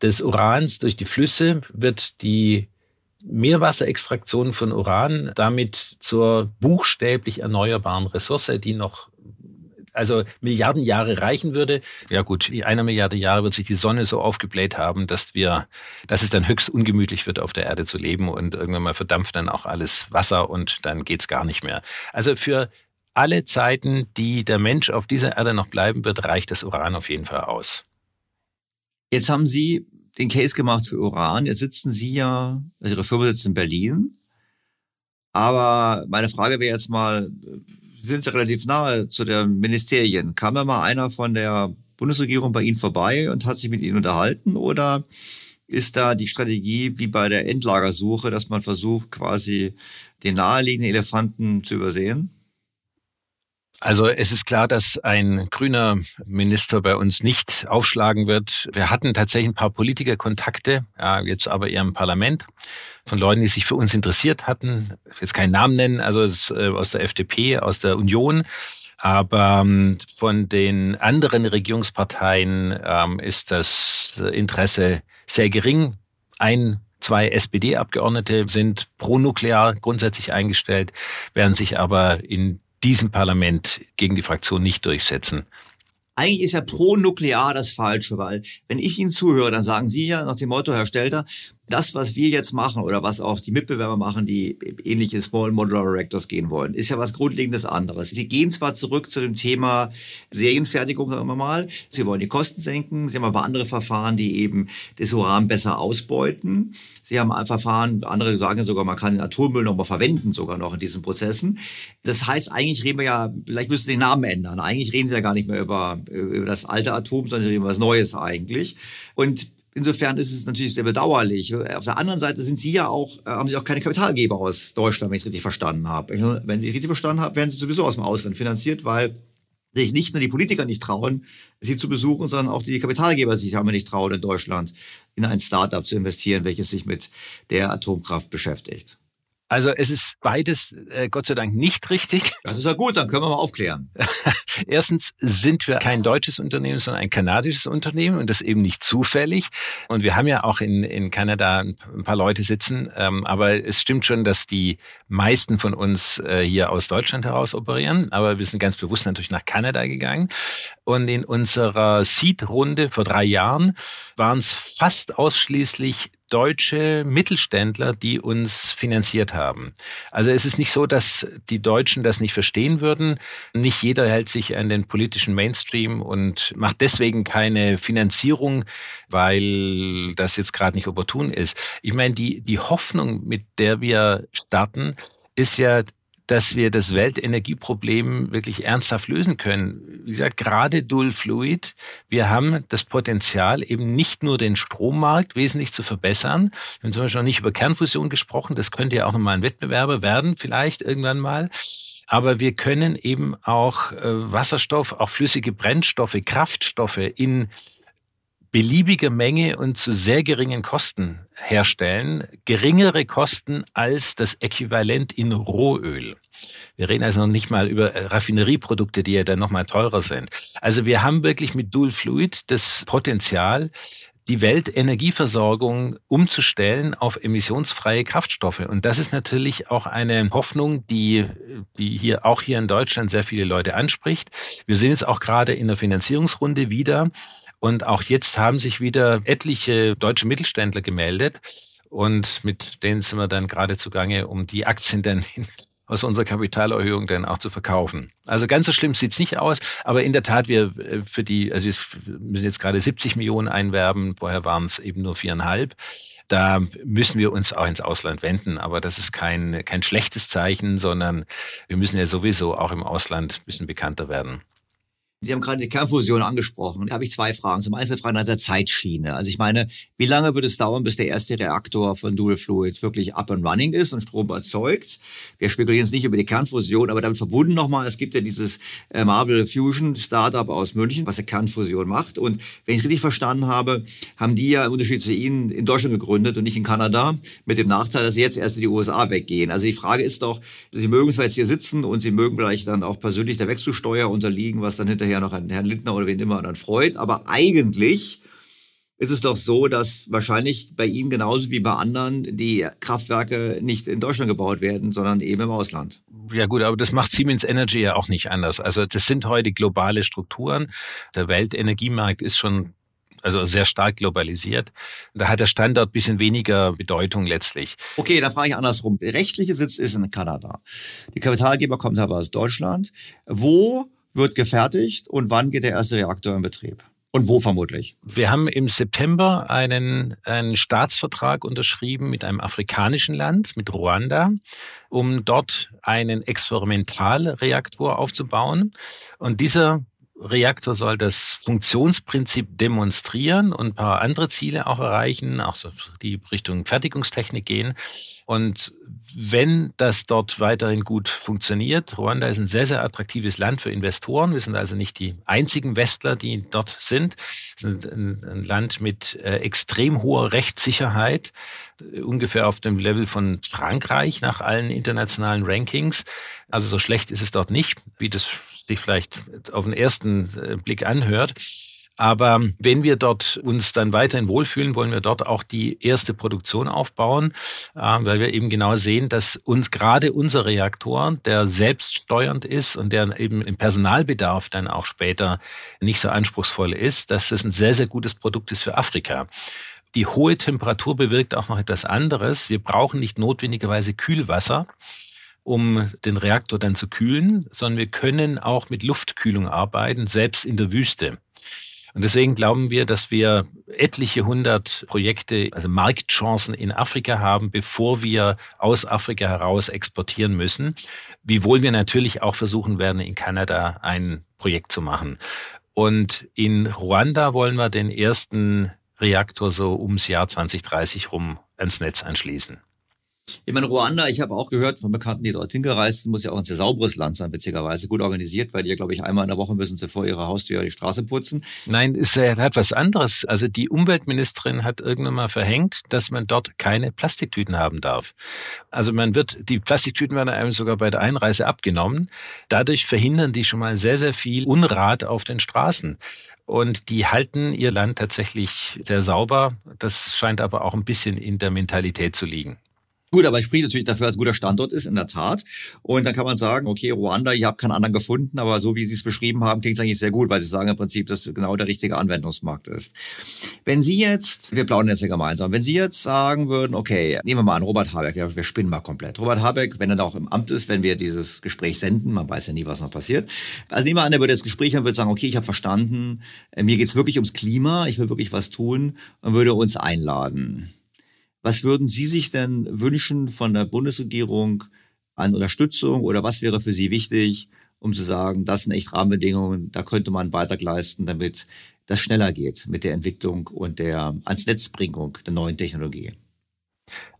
des Urans durch die Flüsse wird die Meerwasserextraktion von Uran damit zur buchstäblich erneuerbaren Ressource, die noch also Milliarden Jahre reichen würde. Ja gut, in einer Milliarde Jahre wird sich die Sonne so aufgebläht haben, dass wir, dass es dann höchst ungemütlich wird, auf der Erde zu leben und irgendwann mal verdampft dann auch alles Wasser und dann geht's gar nicht mehr. Also für alle Zeiten, die der Mensch auf dieser Erde noch bleiben wird, reicht das Uran auf jeden Fall aus. Jetzt haben Sie den Case gemacht für Uran. Jetzt sitzen Sie ja, also Ihre Firma sitzt in Berlin. Aber meine Frage wäre jetzt mal, sind ja relativ nahe zu den Ministerien. Kam da mal einer von der Bundesregierung bei Ihnen vorbei und hat sich mit Ihnen unterhalten? Oder ist da die Strategie wie bei der Endlagersuche, dass man versucht, quasi den naheliegenden Elefanten zu übersehen? Also es ist klar, dass ein grüner Minister bei uns nicht aufschlagen wird. Wir hatten tatsächlich ein paar Politikerkontakte, ja, jetzt aber eher im Parlament, von Leuten, die sich für uns interessiert hatten. Ich will jetzt keinen Namen nennen, also äh, aus der FDP, aus der Union. Aber ähm, von den anderen Regierungsparteien ähm, ist das Interesse sehr gering. Ein Zwei SPD-Abgeordnete sind pro nuklear grundsätzlich eingestellt, während sich aber in diesem Parlament gegen die Fraktion nicht durchsetzen. Eigentlich ist ja pro Nuklear das Falsche, weil wenn ich Ihnen zuhöre, dann sagen Sie ja nach dem Motto, Herr Stelter, das, was wir jetzt machen oder was auch die Mitbewerber machen, die ähnliche Small Modular Reactors gehen wollen, ist ja was Grundlegendes anderes. Sie gehen zwar zurück zu dem Thema Serienfertigung, sagen wir mal. Sie wollen die Kosten senken. Sie haben aber andere Verfahren, die eben das Uran besser ausbeuten. Sie haben ein Verfahren, andere sagen sogar, man kann den Atommüll nochmal verwenden, sogar noch in diesen Prozessen. Das heißt, eigentlich reden wir ja, vielleicht müssen Sie den Namen ändern. Eigentlich reden Sie ja gar nicht mehr über, über das alte Atom, sondern Sie reden über was Neues eigentlich. Und Insofern ist es natürlich sehr bedauerlich. Auf der anderen Seite sind Sie ja auch, äh, haben Sie auch keine Kapitalgeber aus Deutschland, wenn ich es richtig verstanden habe. Wenn Sie es richtig verstanden haben, werden Sie sowieso aus dem Ausland finanziert, weil sich nicht nur die Politiker nicht trauen, sie zu besuchen, sondern auch die Kapitalgeber sich haben nicht trauen, in Deutschland in ein Startup zu investieren, welches sich mit der Atomkraft beschäftigt. Also es ist beides äh, Gott sei Dank nicht richtig. Das ist ja gut, dann können wir mal aufklären. Erstens sind wir kein deutsches Unternehmen, sondern ein kanadisches Unternehmen und das eben nicht zufällig. Und wir haben ja auch in, in Kanada ein paar Leute sitzen, ähm, aber es stimmt schon, dass die meisten von uns äh, hier aus Deutschland heraus operieren. Aber wir sind ganz bewusst natürlich nach Kanada gegangen. Und in unserer Seed-Runde vor drei Jahren waren es fast ausschließlich deutsche Mittelständler, die uns finanziert haben. Also es ist nicht so, dass die Deutschen das nicht verstehen würden. Nicht jeder hält sich an den politischen Mainstream und macht deswegen keine Finanzierung, weil das jetzt gerade nicht opportun ist. Ich meine, die, die Hoffnung, mit der wir starten, ist ja dass wir das Weltenergieproblem wirklich ernsthaft lösen können. Wie gesagt, gerade Dual Fluid, wir haben das Potenzial, eben nicht nur den Strommarkt wesentlich zu verbessern. Wir haben zum Beispiel noch nicht über Kernfusion gesprochen. Das könnte ja auch nochmal ein Wettbewerber werden, vielleicht irgendwann mal. Aber wir können eben auch äh, Wasserstoff, auch flüssige Brennstoffe, Kraftstoffe in beliebiger Menge und zu sehr geringen Kosten herstellen. Geringere Kosten als das Äquivalent in Rohöl. Wir reden also noch nicht mal über Raffinerieprodukte, die ja dann nochmal teurer sind. Also wir haben wirklich mit Dual Fluid das Potenzial, die Weltenergieversorgung umzustellen auf emissionsfreie Kraftstoffe. Und das ist natürlich auch eine Hoffnung, die, die hier auch hier in Deutschland sehr viele Leute anspricht. Wir sind jetzt auch gerade in der Finanzierungsrunde wieder. Und auch jetzt haben sich wieder etliche deutsche Mittelständler gemeldet. Und mit denen sind wir dann gerade zugange, um die Aktien dann aus unserer Kapitalerhöhung dann auch zu verkaufen. Also ganz so schlimm sieht's nicht aus, aber in der Tat, wir äh, für die, also wir müssen jetzt gerade 70 Millionen einwerben, vorher waren es eben nur viereinhalb. Da müssen wir uns auch ins Ausland wenden, aber das ist kein, kein schlechtes Zeichen, sondern wir müssen ja sowieso auch im Ausland ein bisschen bekannter werden. Sie haben gerade die Kernfusion angesprochen. Da habe ich zwei Fragen. Zum einen eine Frage nach der Zeitschiene. Also ich meine, wie lange wird es dauern, bis der erste Reaktor von Dual Fluid wirklich up and running ist und Strom erzeugt? Wir spekulieren jetzt nicht über die Kernfusion, aber damit verbunden nochmal, es gibt ja dieses äh, Marble Fusion Startup aus München, was der Kernfusion macht. Und wenn ich richtig verstanden habe, haben die ja im Unterschied zu Ihnen in Deutschland gegründet und nicht in Kanada, mit dem Nachteil, dass sie jetzt erst in die USA weggehen. Also die Frage ist doch, Sie mögen zwar jetzt hier sitzen und Sie mögen vielleicht dann auch persönlich der Wechselsteuer unterliegen, was dann hinterher hinterher noch an Herrn Lindner oder wen immer dann freut. Aber eigentlich ist es doch so, dass wahrscheinlich bei Ihnen genauso wie bei anderen die Kraftwerke nicht in Deutschland gebaut werden, sondern eben im Ausland. Ja gut, aber das macht Siemens Energy ja auch nicht anders. Also das sind heute globale Strukturen. Der Weltenergiemarkt ist schon also sehr stark globalisiert. Da hat der Standort bisschen weniger Bedeutung letztlich. Okay, dann frage ich andersrum. Der rechtliche Sitz ist in Kanada. Die Kapitalgeber kommt aber aus Deutschland. Wo wird gefertigt und wann geht der erste Reaktor in Betrieb? Und wo vermutlich? Wir haben im September einen, einen Staatsvertrag unterschrieben mit einem afrikanischen Land, mit Ruanda, um dort einen Experimentalreaktor aufzubauen. Und dieser Reaktor soll das Funktionsprinzip demonstrieren und ein paar andere Ziele auch erreichen, auch die Richtung Fertigungstechnik gehen. Und wenn das dort weiterhin gut funktioniert, Ruanda ist ein sehr, sehr attraktives Land für Investoren. Wir sind also nicht die einzigen Westler, die dort sind. Wir sind ein, ein Land mit äh, extrem hoher Rechtssicherheit, ungefähr auf dem Level von Frankreich nach allen internationalen Rankings. Also so schlecht ist es dort nicht, wie das sich vielleicht auf den ersten äh, Blick anhört. Aber wenn wir dort uns dann weiterhin wohlfühlen, wollen wir dort auch die erste Produktion aufbauen, äh, weil wir eben genau sehen, dass uns gerade unser Reaktor, der selbststeuernd ist und der eben im Personalbedarf dann auch später nicht so anspruchsvoll ist, dass das ein sehr, sehr gutes Produkt ist für Afrika. Die hohe Temperatur bewirkt auch noch etwas anderes. Wir brauchen nicht notwendigerweise Kühlwasser um den Reaktor dann zu kühlen, sondern wir können auch mit Luftkühlung arbeiten, selbst in der Wüste. Und deswegen glauben wir, dass wir etliche hundert Projekte, also Marktchancen in Afrika haben, bevor wir aus Afrika heraus exportieren müssen. Wiewohl wir natürlich auch versuchen werden, in Kanada ein Projekt zu machen. Und in Ruanda wollen wir den ersten Reaktor so ums Jahr 2030 rum ans Netz anschließen. Ich meine, Ruanda, ich habe auch gehört von Bekannten, die dorthin gereist sind, muss ja auch ein sehr sauberes Land sein, witzigerweise. Gut organisiert, weil die ja, glaube ich, einmal in der Woche müssen sie vor ihrer Haustür die Straße putzen. Nein, es hat was anderes. Also die Umweltministerin hat irgendwann mal verhängt, dass man dort keine Plastiktüten haben darf. Also man wird, die Plastiktüten werden einem sogar bei der Einreise abgenommen. Dadurch verhindern die schon mal sehr, sehr viel Unrat auf den Straßen. Und die halten ihr Land tatsächlich sehr sauber. Das scheint aber auch ein bisschen in der Mentalität zu liegen. Gut, aber ich spricht natürlich dafür, dass es ein guter Standort ist, in der Tat. Und dann kann man sagen, okay, Ruanda, ich habe keinen anderen gefunden, aber so wie Sie es beschrieben haben, klingt es eigentlich sehr gut, weil Sie sagen im Prinzip, dass genau der richtige Anwendungsmarkt ist. Wenn Sie jetzt, wir plaudern jetzt ja gemeinsam, wenn Sie jetzt sagen würden, okay, nehmen wir mal an, Robert Habeck, wir, wir spinnen mal komplett. Robert Habeck, wenn er da auch im Amt ist, wenn wir dieses Gespräch senden, man weiß ja nie, was noch passiert. Also nehmen wir an, er würde das Gespräch haben, würde sagen, okay, ich habe verstanden, mir geht's wirklich ums Klima, ich will wirklich was tun und würde uns einladen. Was würden Sie sich denn wünschen von der Bundesregierung an Unterstützung oder was wäre für Sie wichtig, um zu sagen, das sind echt Rahmenbedingungen, da könnte man einen Beitrag leisten, damit das schneller geht mit der Entwicklung und der ans Netzbringung der neuen Technologie?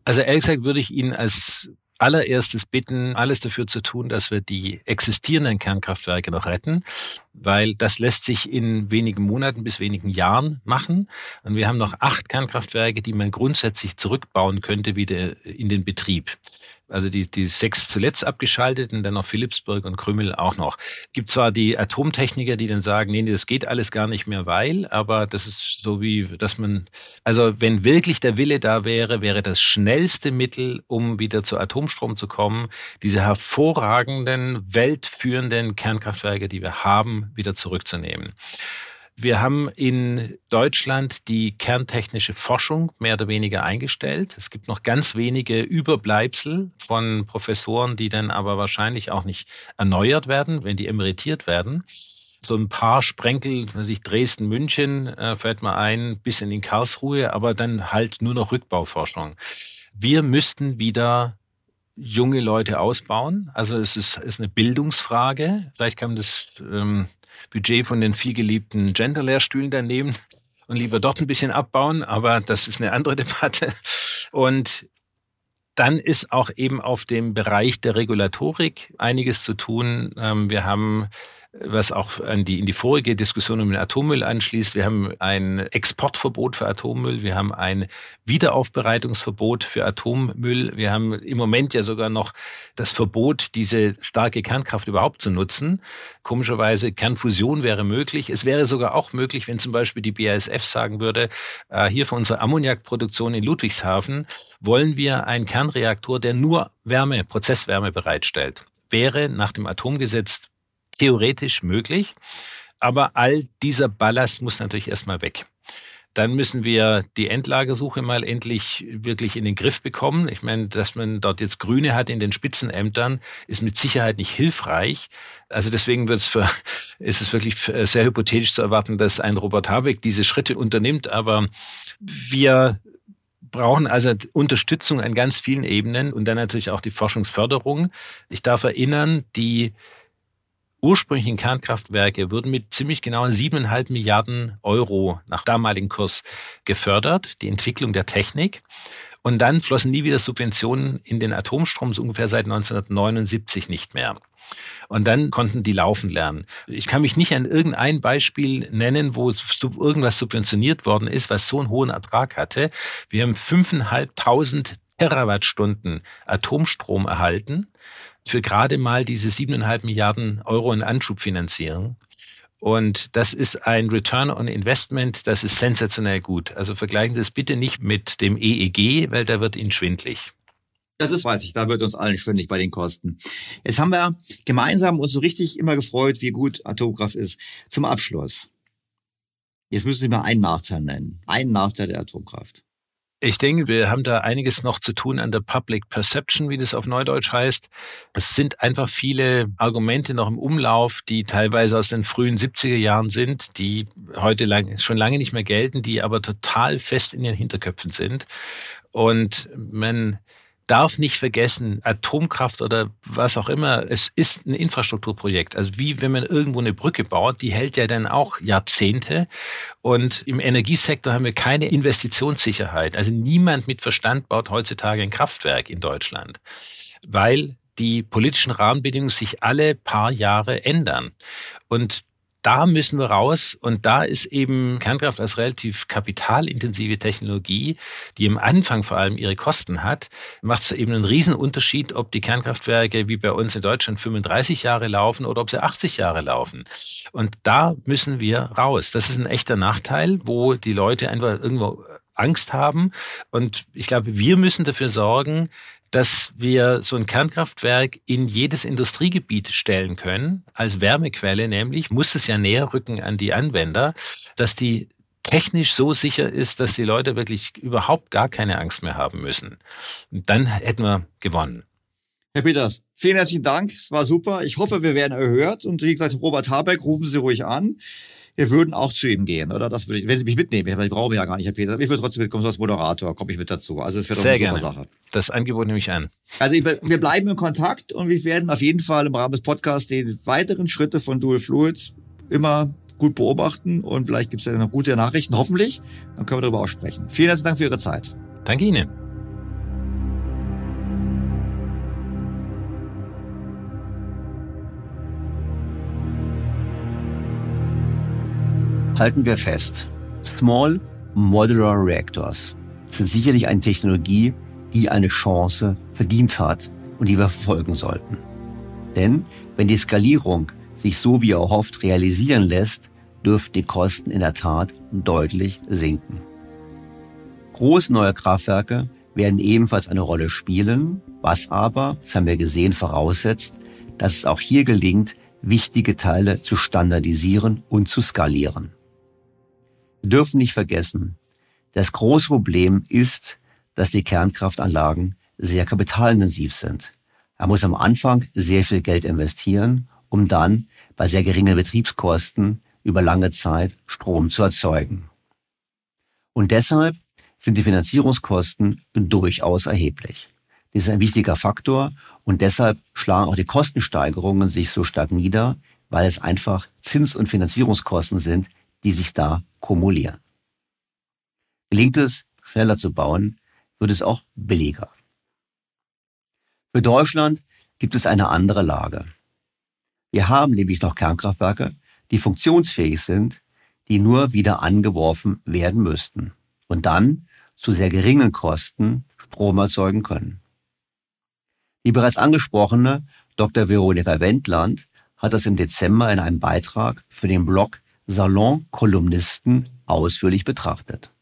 Also ehrlich gesagt würde ich Ihnen als allererstes bitten, alles dafür zu tun, dass wir die existierenden Kernkraftwerke noch retten, weil das lässt sich in wenigen Monaten bis wenigen Jahren machen. Und wir haben noch acht Kernkraftwerke, die man grundsätzlich zurückbauen könnte wieder in den Betrieb also die, die sechs zuletzt abgeschalteten, dann noch Philipsburg und Krümmel auch noch. Gibt zwar die Atomtechniker, die dann sagen, nee, das geht alles gar nicht mehr, weil, aber das ist so wie, dass man, also wenn wirklich der Wille da wäre, wäre das schnellste Mittel, um wieder zu Atomstrom zu kommen, diese hervorragenden, weltführenden Kernkraftwerke, die wir haben, wieder zurückzunehmen. Wir haben in Deutschland die kerntechnische Forschung mehr oder weniger eingestellt. Es gibt noch ganz wenige Überbleibsel von Professoren, die dann aber wahrscheinlich auch nicht erneuert werden, wenn die emeritiert werden. So ein paar Sprenkel, sich Dresden, München äh, fällt mal ein, bis in Karlsruhe, aber dann halt nur noch Rückbauforschung. Wir müssten wieder junge Leute ausbauen. Also es ist, ist eine Bildungsfrage. Vielleicht kann man das ähm, Budget von den vielgeliebten Genderlehrstühlen daneben und lieber dort ein bisschen abbauen, aber das ist eine andere Debatte. Und dann ist auch eben auf dem Bereich der Regulatorik einiges zu tun. Ähm, wir haben was auch an die, in die vorige Diskussion um den Atommüll anschließt. Wir haben ein Exportverbot für Atommüll, wir haben ein Wiederaufbereitungsverbot für Atommüll, wir haben im Moment ja sogar noch das Verbot, diese starke Kernkraft überhaupt zu nutzen. Komischerweise, Kernfusion wäre möglich. Es wäre sogar auch möglich, wenn zum Beispiel die BASF sagen würde, äh, hier für unsere Ammoniakproduktion in Ludwigshafen wollen wir einen Kernreaktor, der nur Wärme, Prozesswärme bereitstellt wäre nach dem Atomgesetz theoretisch möglich. Aber all dieser Ballast muss natürlich erstmal weg. Dann müssen wir die Endlagersuche mal endlich wirklich in den Griff bekommen. Ich meine, dass man dort jetzt Grüne hat in den Spitzenämtern, ist mit Sicherheit nicht hilfreich. Also deswegen wird es für, ist es wirklich sehr hypothetisch zu erwarten, dass ein Robert Habeck diese Schritte unternimmt. Aber wir brauchen also Unterstützung an ganz vielen Ebenen und dann natürlich auch die Forschungsförderung. Ich darf erinnern, die ursprünglichen Kernkraftwerke wurden mit ziemlich genau 7,5 Milliarden Euro nach damaligem Kurs gefördert, die Entwicklung der Technik. Und dann flossen nie wieder Subventionen in den Atomstrom, so ungefähr seit 1979 nicht mehr. Und dann konnten die laufen lernen. Ich kann mich nicht an irgendein Beispiel nennen, wo irgendwas subventioniert worden ist, was so einen hohen Ertrag hatte. Wir haben 5.500 Terawattstunden Atomstrom erhalten für gerade mal diese siebeneinhalb Milliarden Euro in Anschubfinanzierung. Und das ist ein Return on Investment, das ist sensationell gut. Also vergleichen Sie es bitte nicht mit dem EEG, weil da wird Ihnen schwindlig. Ja, das weiß ich. Da wird uns allen schwindlig bei den Kosten. Jetzt haben wir gemeinsam uns so richtig immer gefreut, wie gut Atomkraft ist. Zum Abschluss. Jetzt müssen Sie mal einen Nachteil nennen. Einen Nachteil der Atomkraft. Ich denke, wir haben da einiges noch zu tun an der Public Perception, wie das auf Neudeutsch heißt. Es sind einfach viele Argumente noch im Umlauf, die teilweise aus den frühen 70er Jahren sind, die heute lang, schon lange nicht mehr gelten, die aber total fest in den Hinterköpfen sind. Und man darf nicht vergessen, Atomkraft oder was auch immer, es ist ein Infrastrukturprojekt. Also wie wenn man irgendwo eine Brücke baut, die hält ja dann auch Jahrzehnte. Und im Energiesektor haben wir keine Investitionssicherheit. Also niemand mit Verstand baut heutzutage ein Kraftwerk in Deutschland, weil die politischen Rahmenbedingungen sich alle paar Jahre ändern. Und da müssen wir raus und da ist eben Kernkraft als relativ kapitalintensive Technologie, die am Anfang vor allem ihre Kosten hat, macht es eben einen riesen Unterschied, ob die Kernkraftwerke wie bei uns in Deutschland 35 Jahre laufen oder ob sie 80 Jahre laufen. Und da müssen wir raus. Das ist ein echter Nachteil, wo die Leute einfach irgendwo Angst haben. Und ich glaube, wir müssen dafür sorgen, dass wir so ein Kernkraftwerk in jedes Industriegebiet stellen können, als Wärmequelle nämlich, muss es ja näher rücken an die Anwender, dass die technisch so sicher ist, dass die Leute wirklich überhaupt gar keine Angst mehr haben müssen. Und dann hätten wir gewonnen. Herr Peters, vielen herzlichen Dank. Es war super. Ich hoffe, wir werden erhört. Und wie gesagt, Robert Habeck, rufen Sie ruhig an wir würden auch zu ihm gehen, oder? Das würde ich, wenn Sie mich mitnehmen, weil ich brauche ja gar nicht, Herr Peter. Ich würde trotzdem mitkommen, so als Moderator, komme ich mit dazu. Also es wäre doch eine gerne. super Sache. Das Angebot nehme ich an. Also ich, wir bleiben in Kontakt und wir werden auf jeden Fall im Rahmen des Podcasts die weiteren Schritte von Dual Fluids immer gut beobachten und vielleicht gibt es ja noch gute Nachrichten, hoffentlich. Dann können wir darüber auch sprechen. Vielen herzlichen Dank für Ihre Zeit. Danke Ihnen. Halten wir fest. Small Modular Reactors sind sicherlich eine Technologie, die eine Chance verdient hat und die wir verfolgen sollten. Denn wenn die Skalierung sich so wie erhofft realisieren lässt, dürften die Kosten in der Tat deutlich sinken. Große neue Kraftwerke werden ebenfalls eine Rolle spielen, was aber, das haben wir gesehen, voraussetzt, dass es auch hier gelingt, wichtige Teile zu standardisieren und zu skalieren. Wir dürfen nicht vergessen, das große Problem ist, dass die Kernkraftanlagen sehr kapitalintensiv sind. Er muss am Anfang sehr viel Geld investieren, um dann bei sehr geringen Betriebskosten über lange Zeit Strom zu erzeugen. Und deshalb sind die Finanzierungskosten durchaus erheblich. Das ist ein wichtiger Faktor und deshalb schlagen auch die Kostensteigerungen sich so stark nieder, weil es einfach Zins- und Finanzierungskosten sind, die sich da kumulieren. Gelingt es, schneller zu bauen, wird es auch billiger. Für Deutschland gibt es eine andere Lage. Wir haben nämlich noch Kernkraftwerke, die funktionsfähig sind, die nur wieder angeworfen werden müssten und dann zu sehr geringen Kosten Strom erzeugen können. Die bereits angesprochene Dr. Veronika Wendland hat das im Dezember in einem Beitrag für den Blog Salon-Kolumnisten ausführlich betrachtet.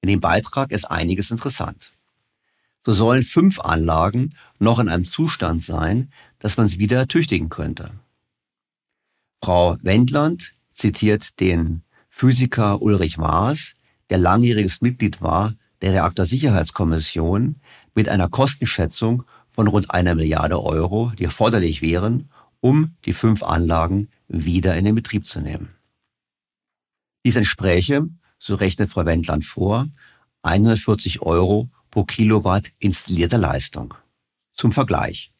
In dem Beitrag ist einiges interessant. So sollen fünf Anlagen noch in einem Zustand sein, dass man sie wieder ertüchtigen könnte. Frau Wendland zitiert den Physiker Ulrich Maas, der langjähriges Mitglied war der Reaktorsicherheitskommission mit einer Kostenschätzung von rund einer Milliarde Euro, die erforderlich wären, um die fünf Anlagen wieder in den Betrieb zu nehmen. Dies entspräche, so rechnet Frau Wendland vor, 140 Euro pro Kilowatt installierter Leistung. Zum Vergleich.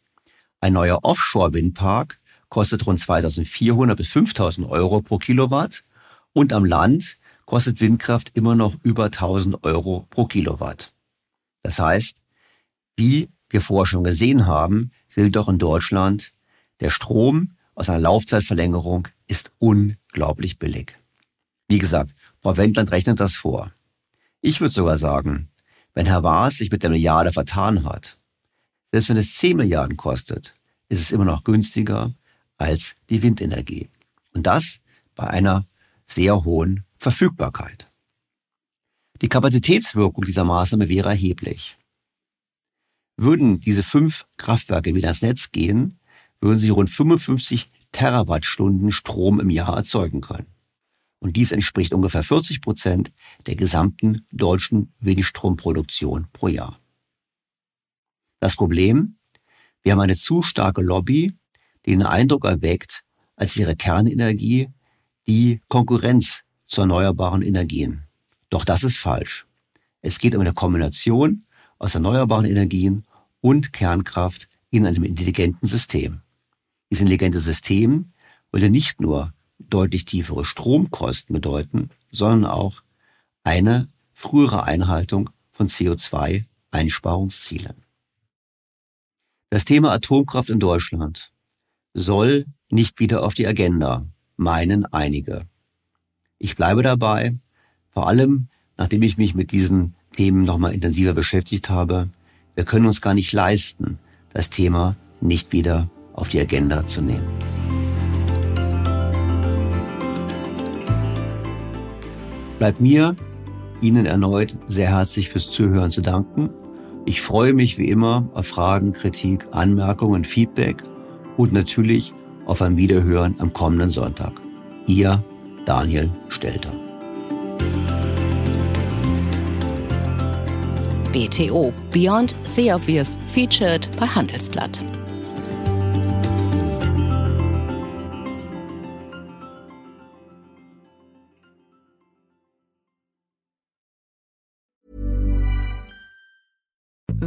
Ein neuer Offshore-Windpark kostet rund 2400 bis 5000 Euro pro Kilowatt und am Land kostet Windkraft immer noch über 1000 Euro pro Kilowatt. Das heißt, wie wir vorher schon gesehen haben, gilt auch in Deutschland, der Strom aus einer Laufzeitverlängerung ist unglaublich billig. Wie gesagt, Frau Wendland rechnet das vor. Ich würde sogar sagen, wenn Herr Waas sich mit der Milliarde vertan hat, selbst wenn es 10 Milliarden kostet, ist es immer noch günstiger als die Windenergie. Und das bei einer sehr hohen Verfügbarkeit. Die Kapazitätswirkung dieser Maßnahme wäre erheblich. Würden diese fünf Kraftwerke wieder ins Netz gehen, würden sie rund 55 Terawattstunden Strom im Jahr erzeugen können. Und dies entspricht ungefähr 40 Prozent der gesamten deutschen Windstromproduktion pro Jahr. Das Problem? Wir haben eine zu starke Lobby, die den Eindruck erweckt, als wäre Kernenergie die Konkurrenz zu erneuerbaren Energien. Doch das ist falsch. Es geht um eine Kombination aus erneuerbaren Energien und Kernkraft in einem intelligenten System. Dieses intelligente System würde nicht nur deutlich tiefere Stromkosten bedeuten, sondern auch eine frühere Einhaltung von CO2-Einsparungszielen. Das Thema Atomkraft in Deutschland soll nicht wieder auf die Agenda, meinen einige. Ich bleibe dabei, vor allem nachdem ich mich mit diesen Themen nochmal intensiver beschäftigt habe, wir können uns gar nicht leisten, das Thema nicht wieder auf die Agenda zu nehmen. Bleibt mir, Ihnen erneut sehr herzlich fürs Zuhören zu danken. Ich freue mich wie immer auf Fragen, Kritik, Anmerkungen, Feedback und natürlich auf ein Wiederhören am kommenden Sonntag. Ihr Daniel Stelter. BTO Beyond the Obvious featured bei Handelsblatt.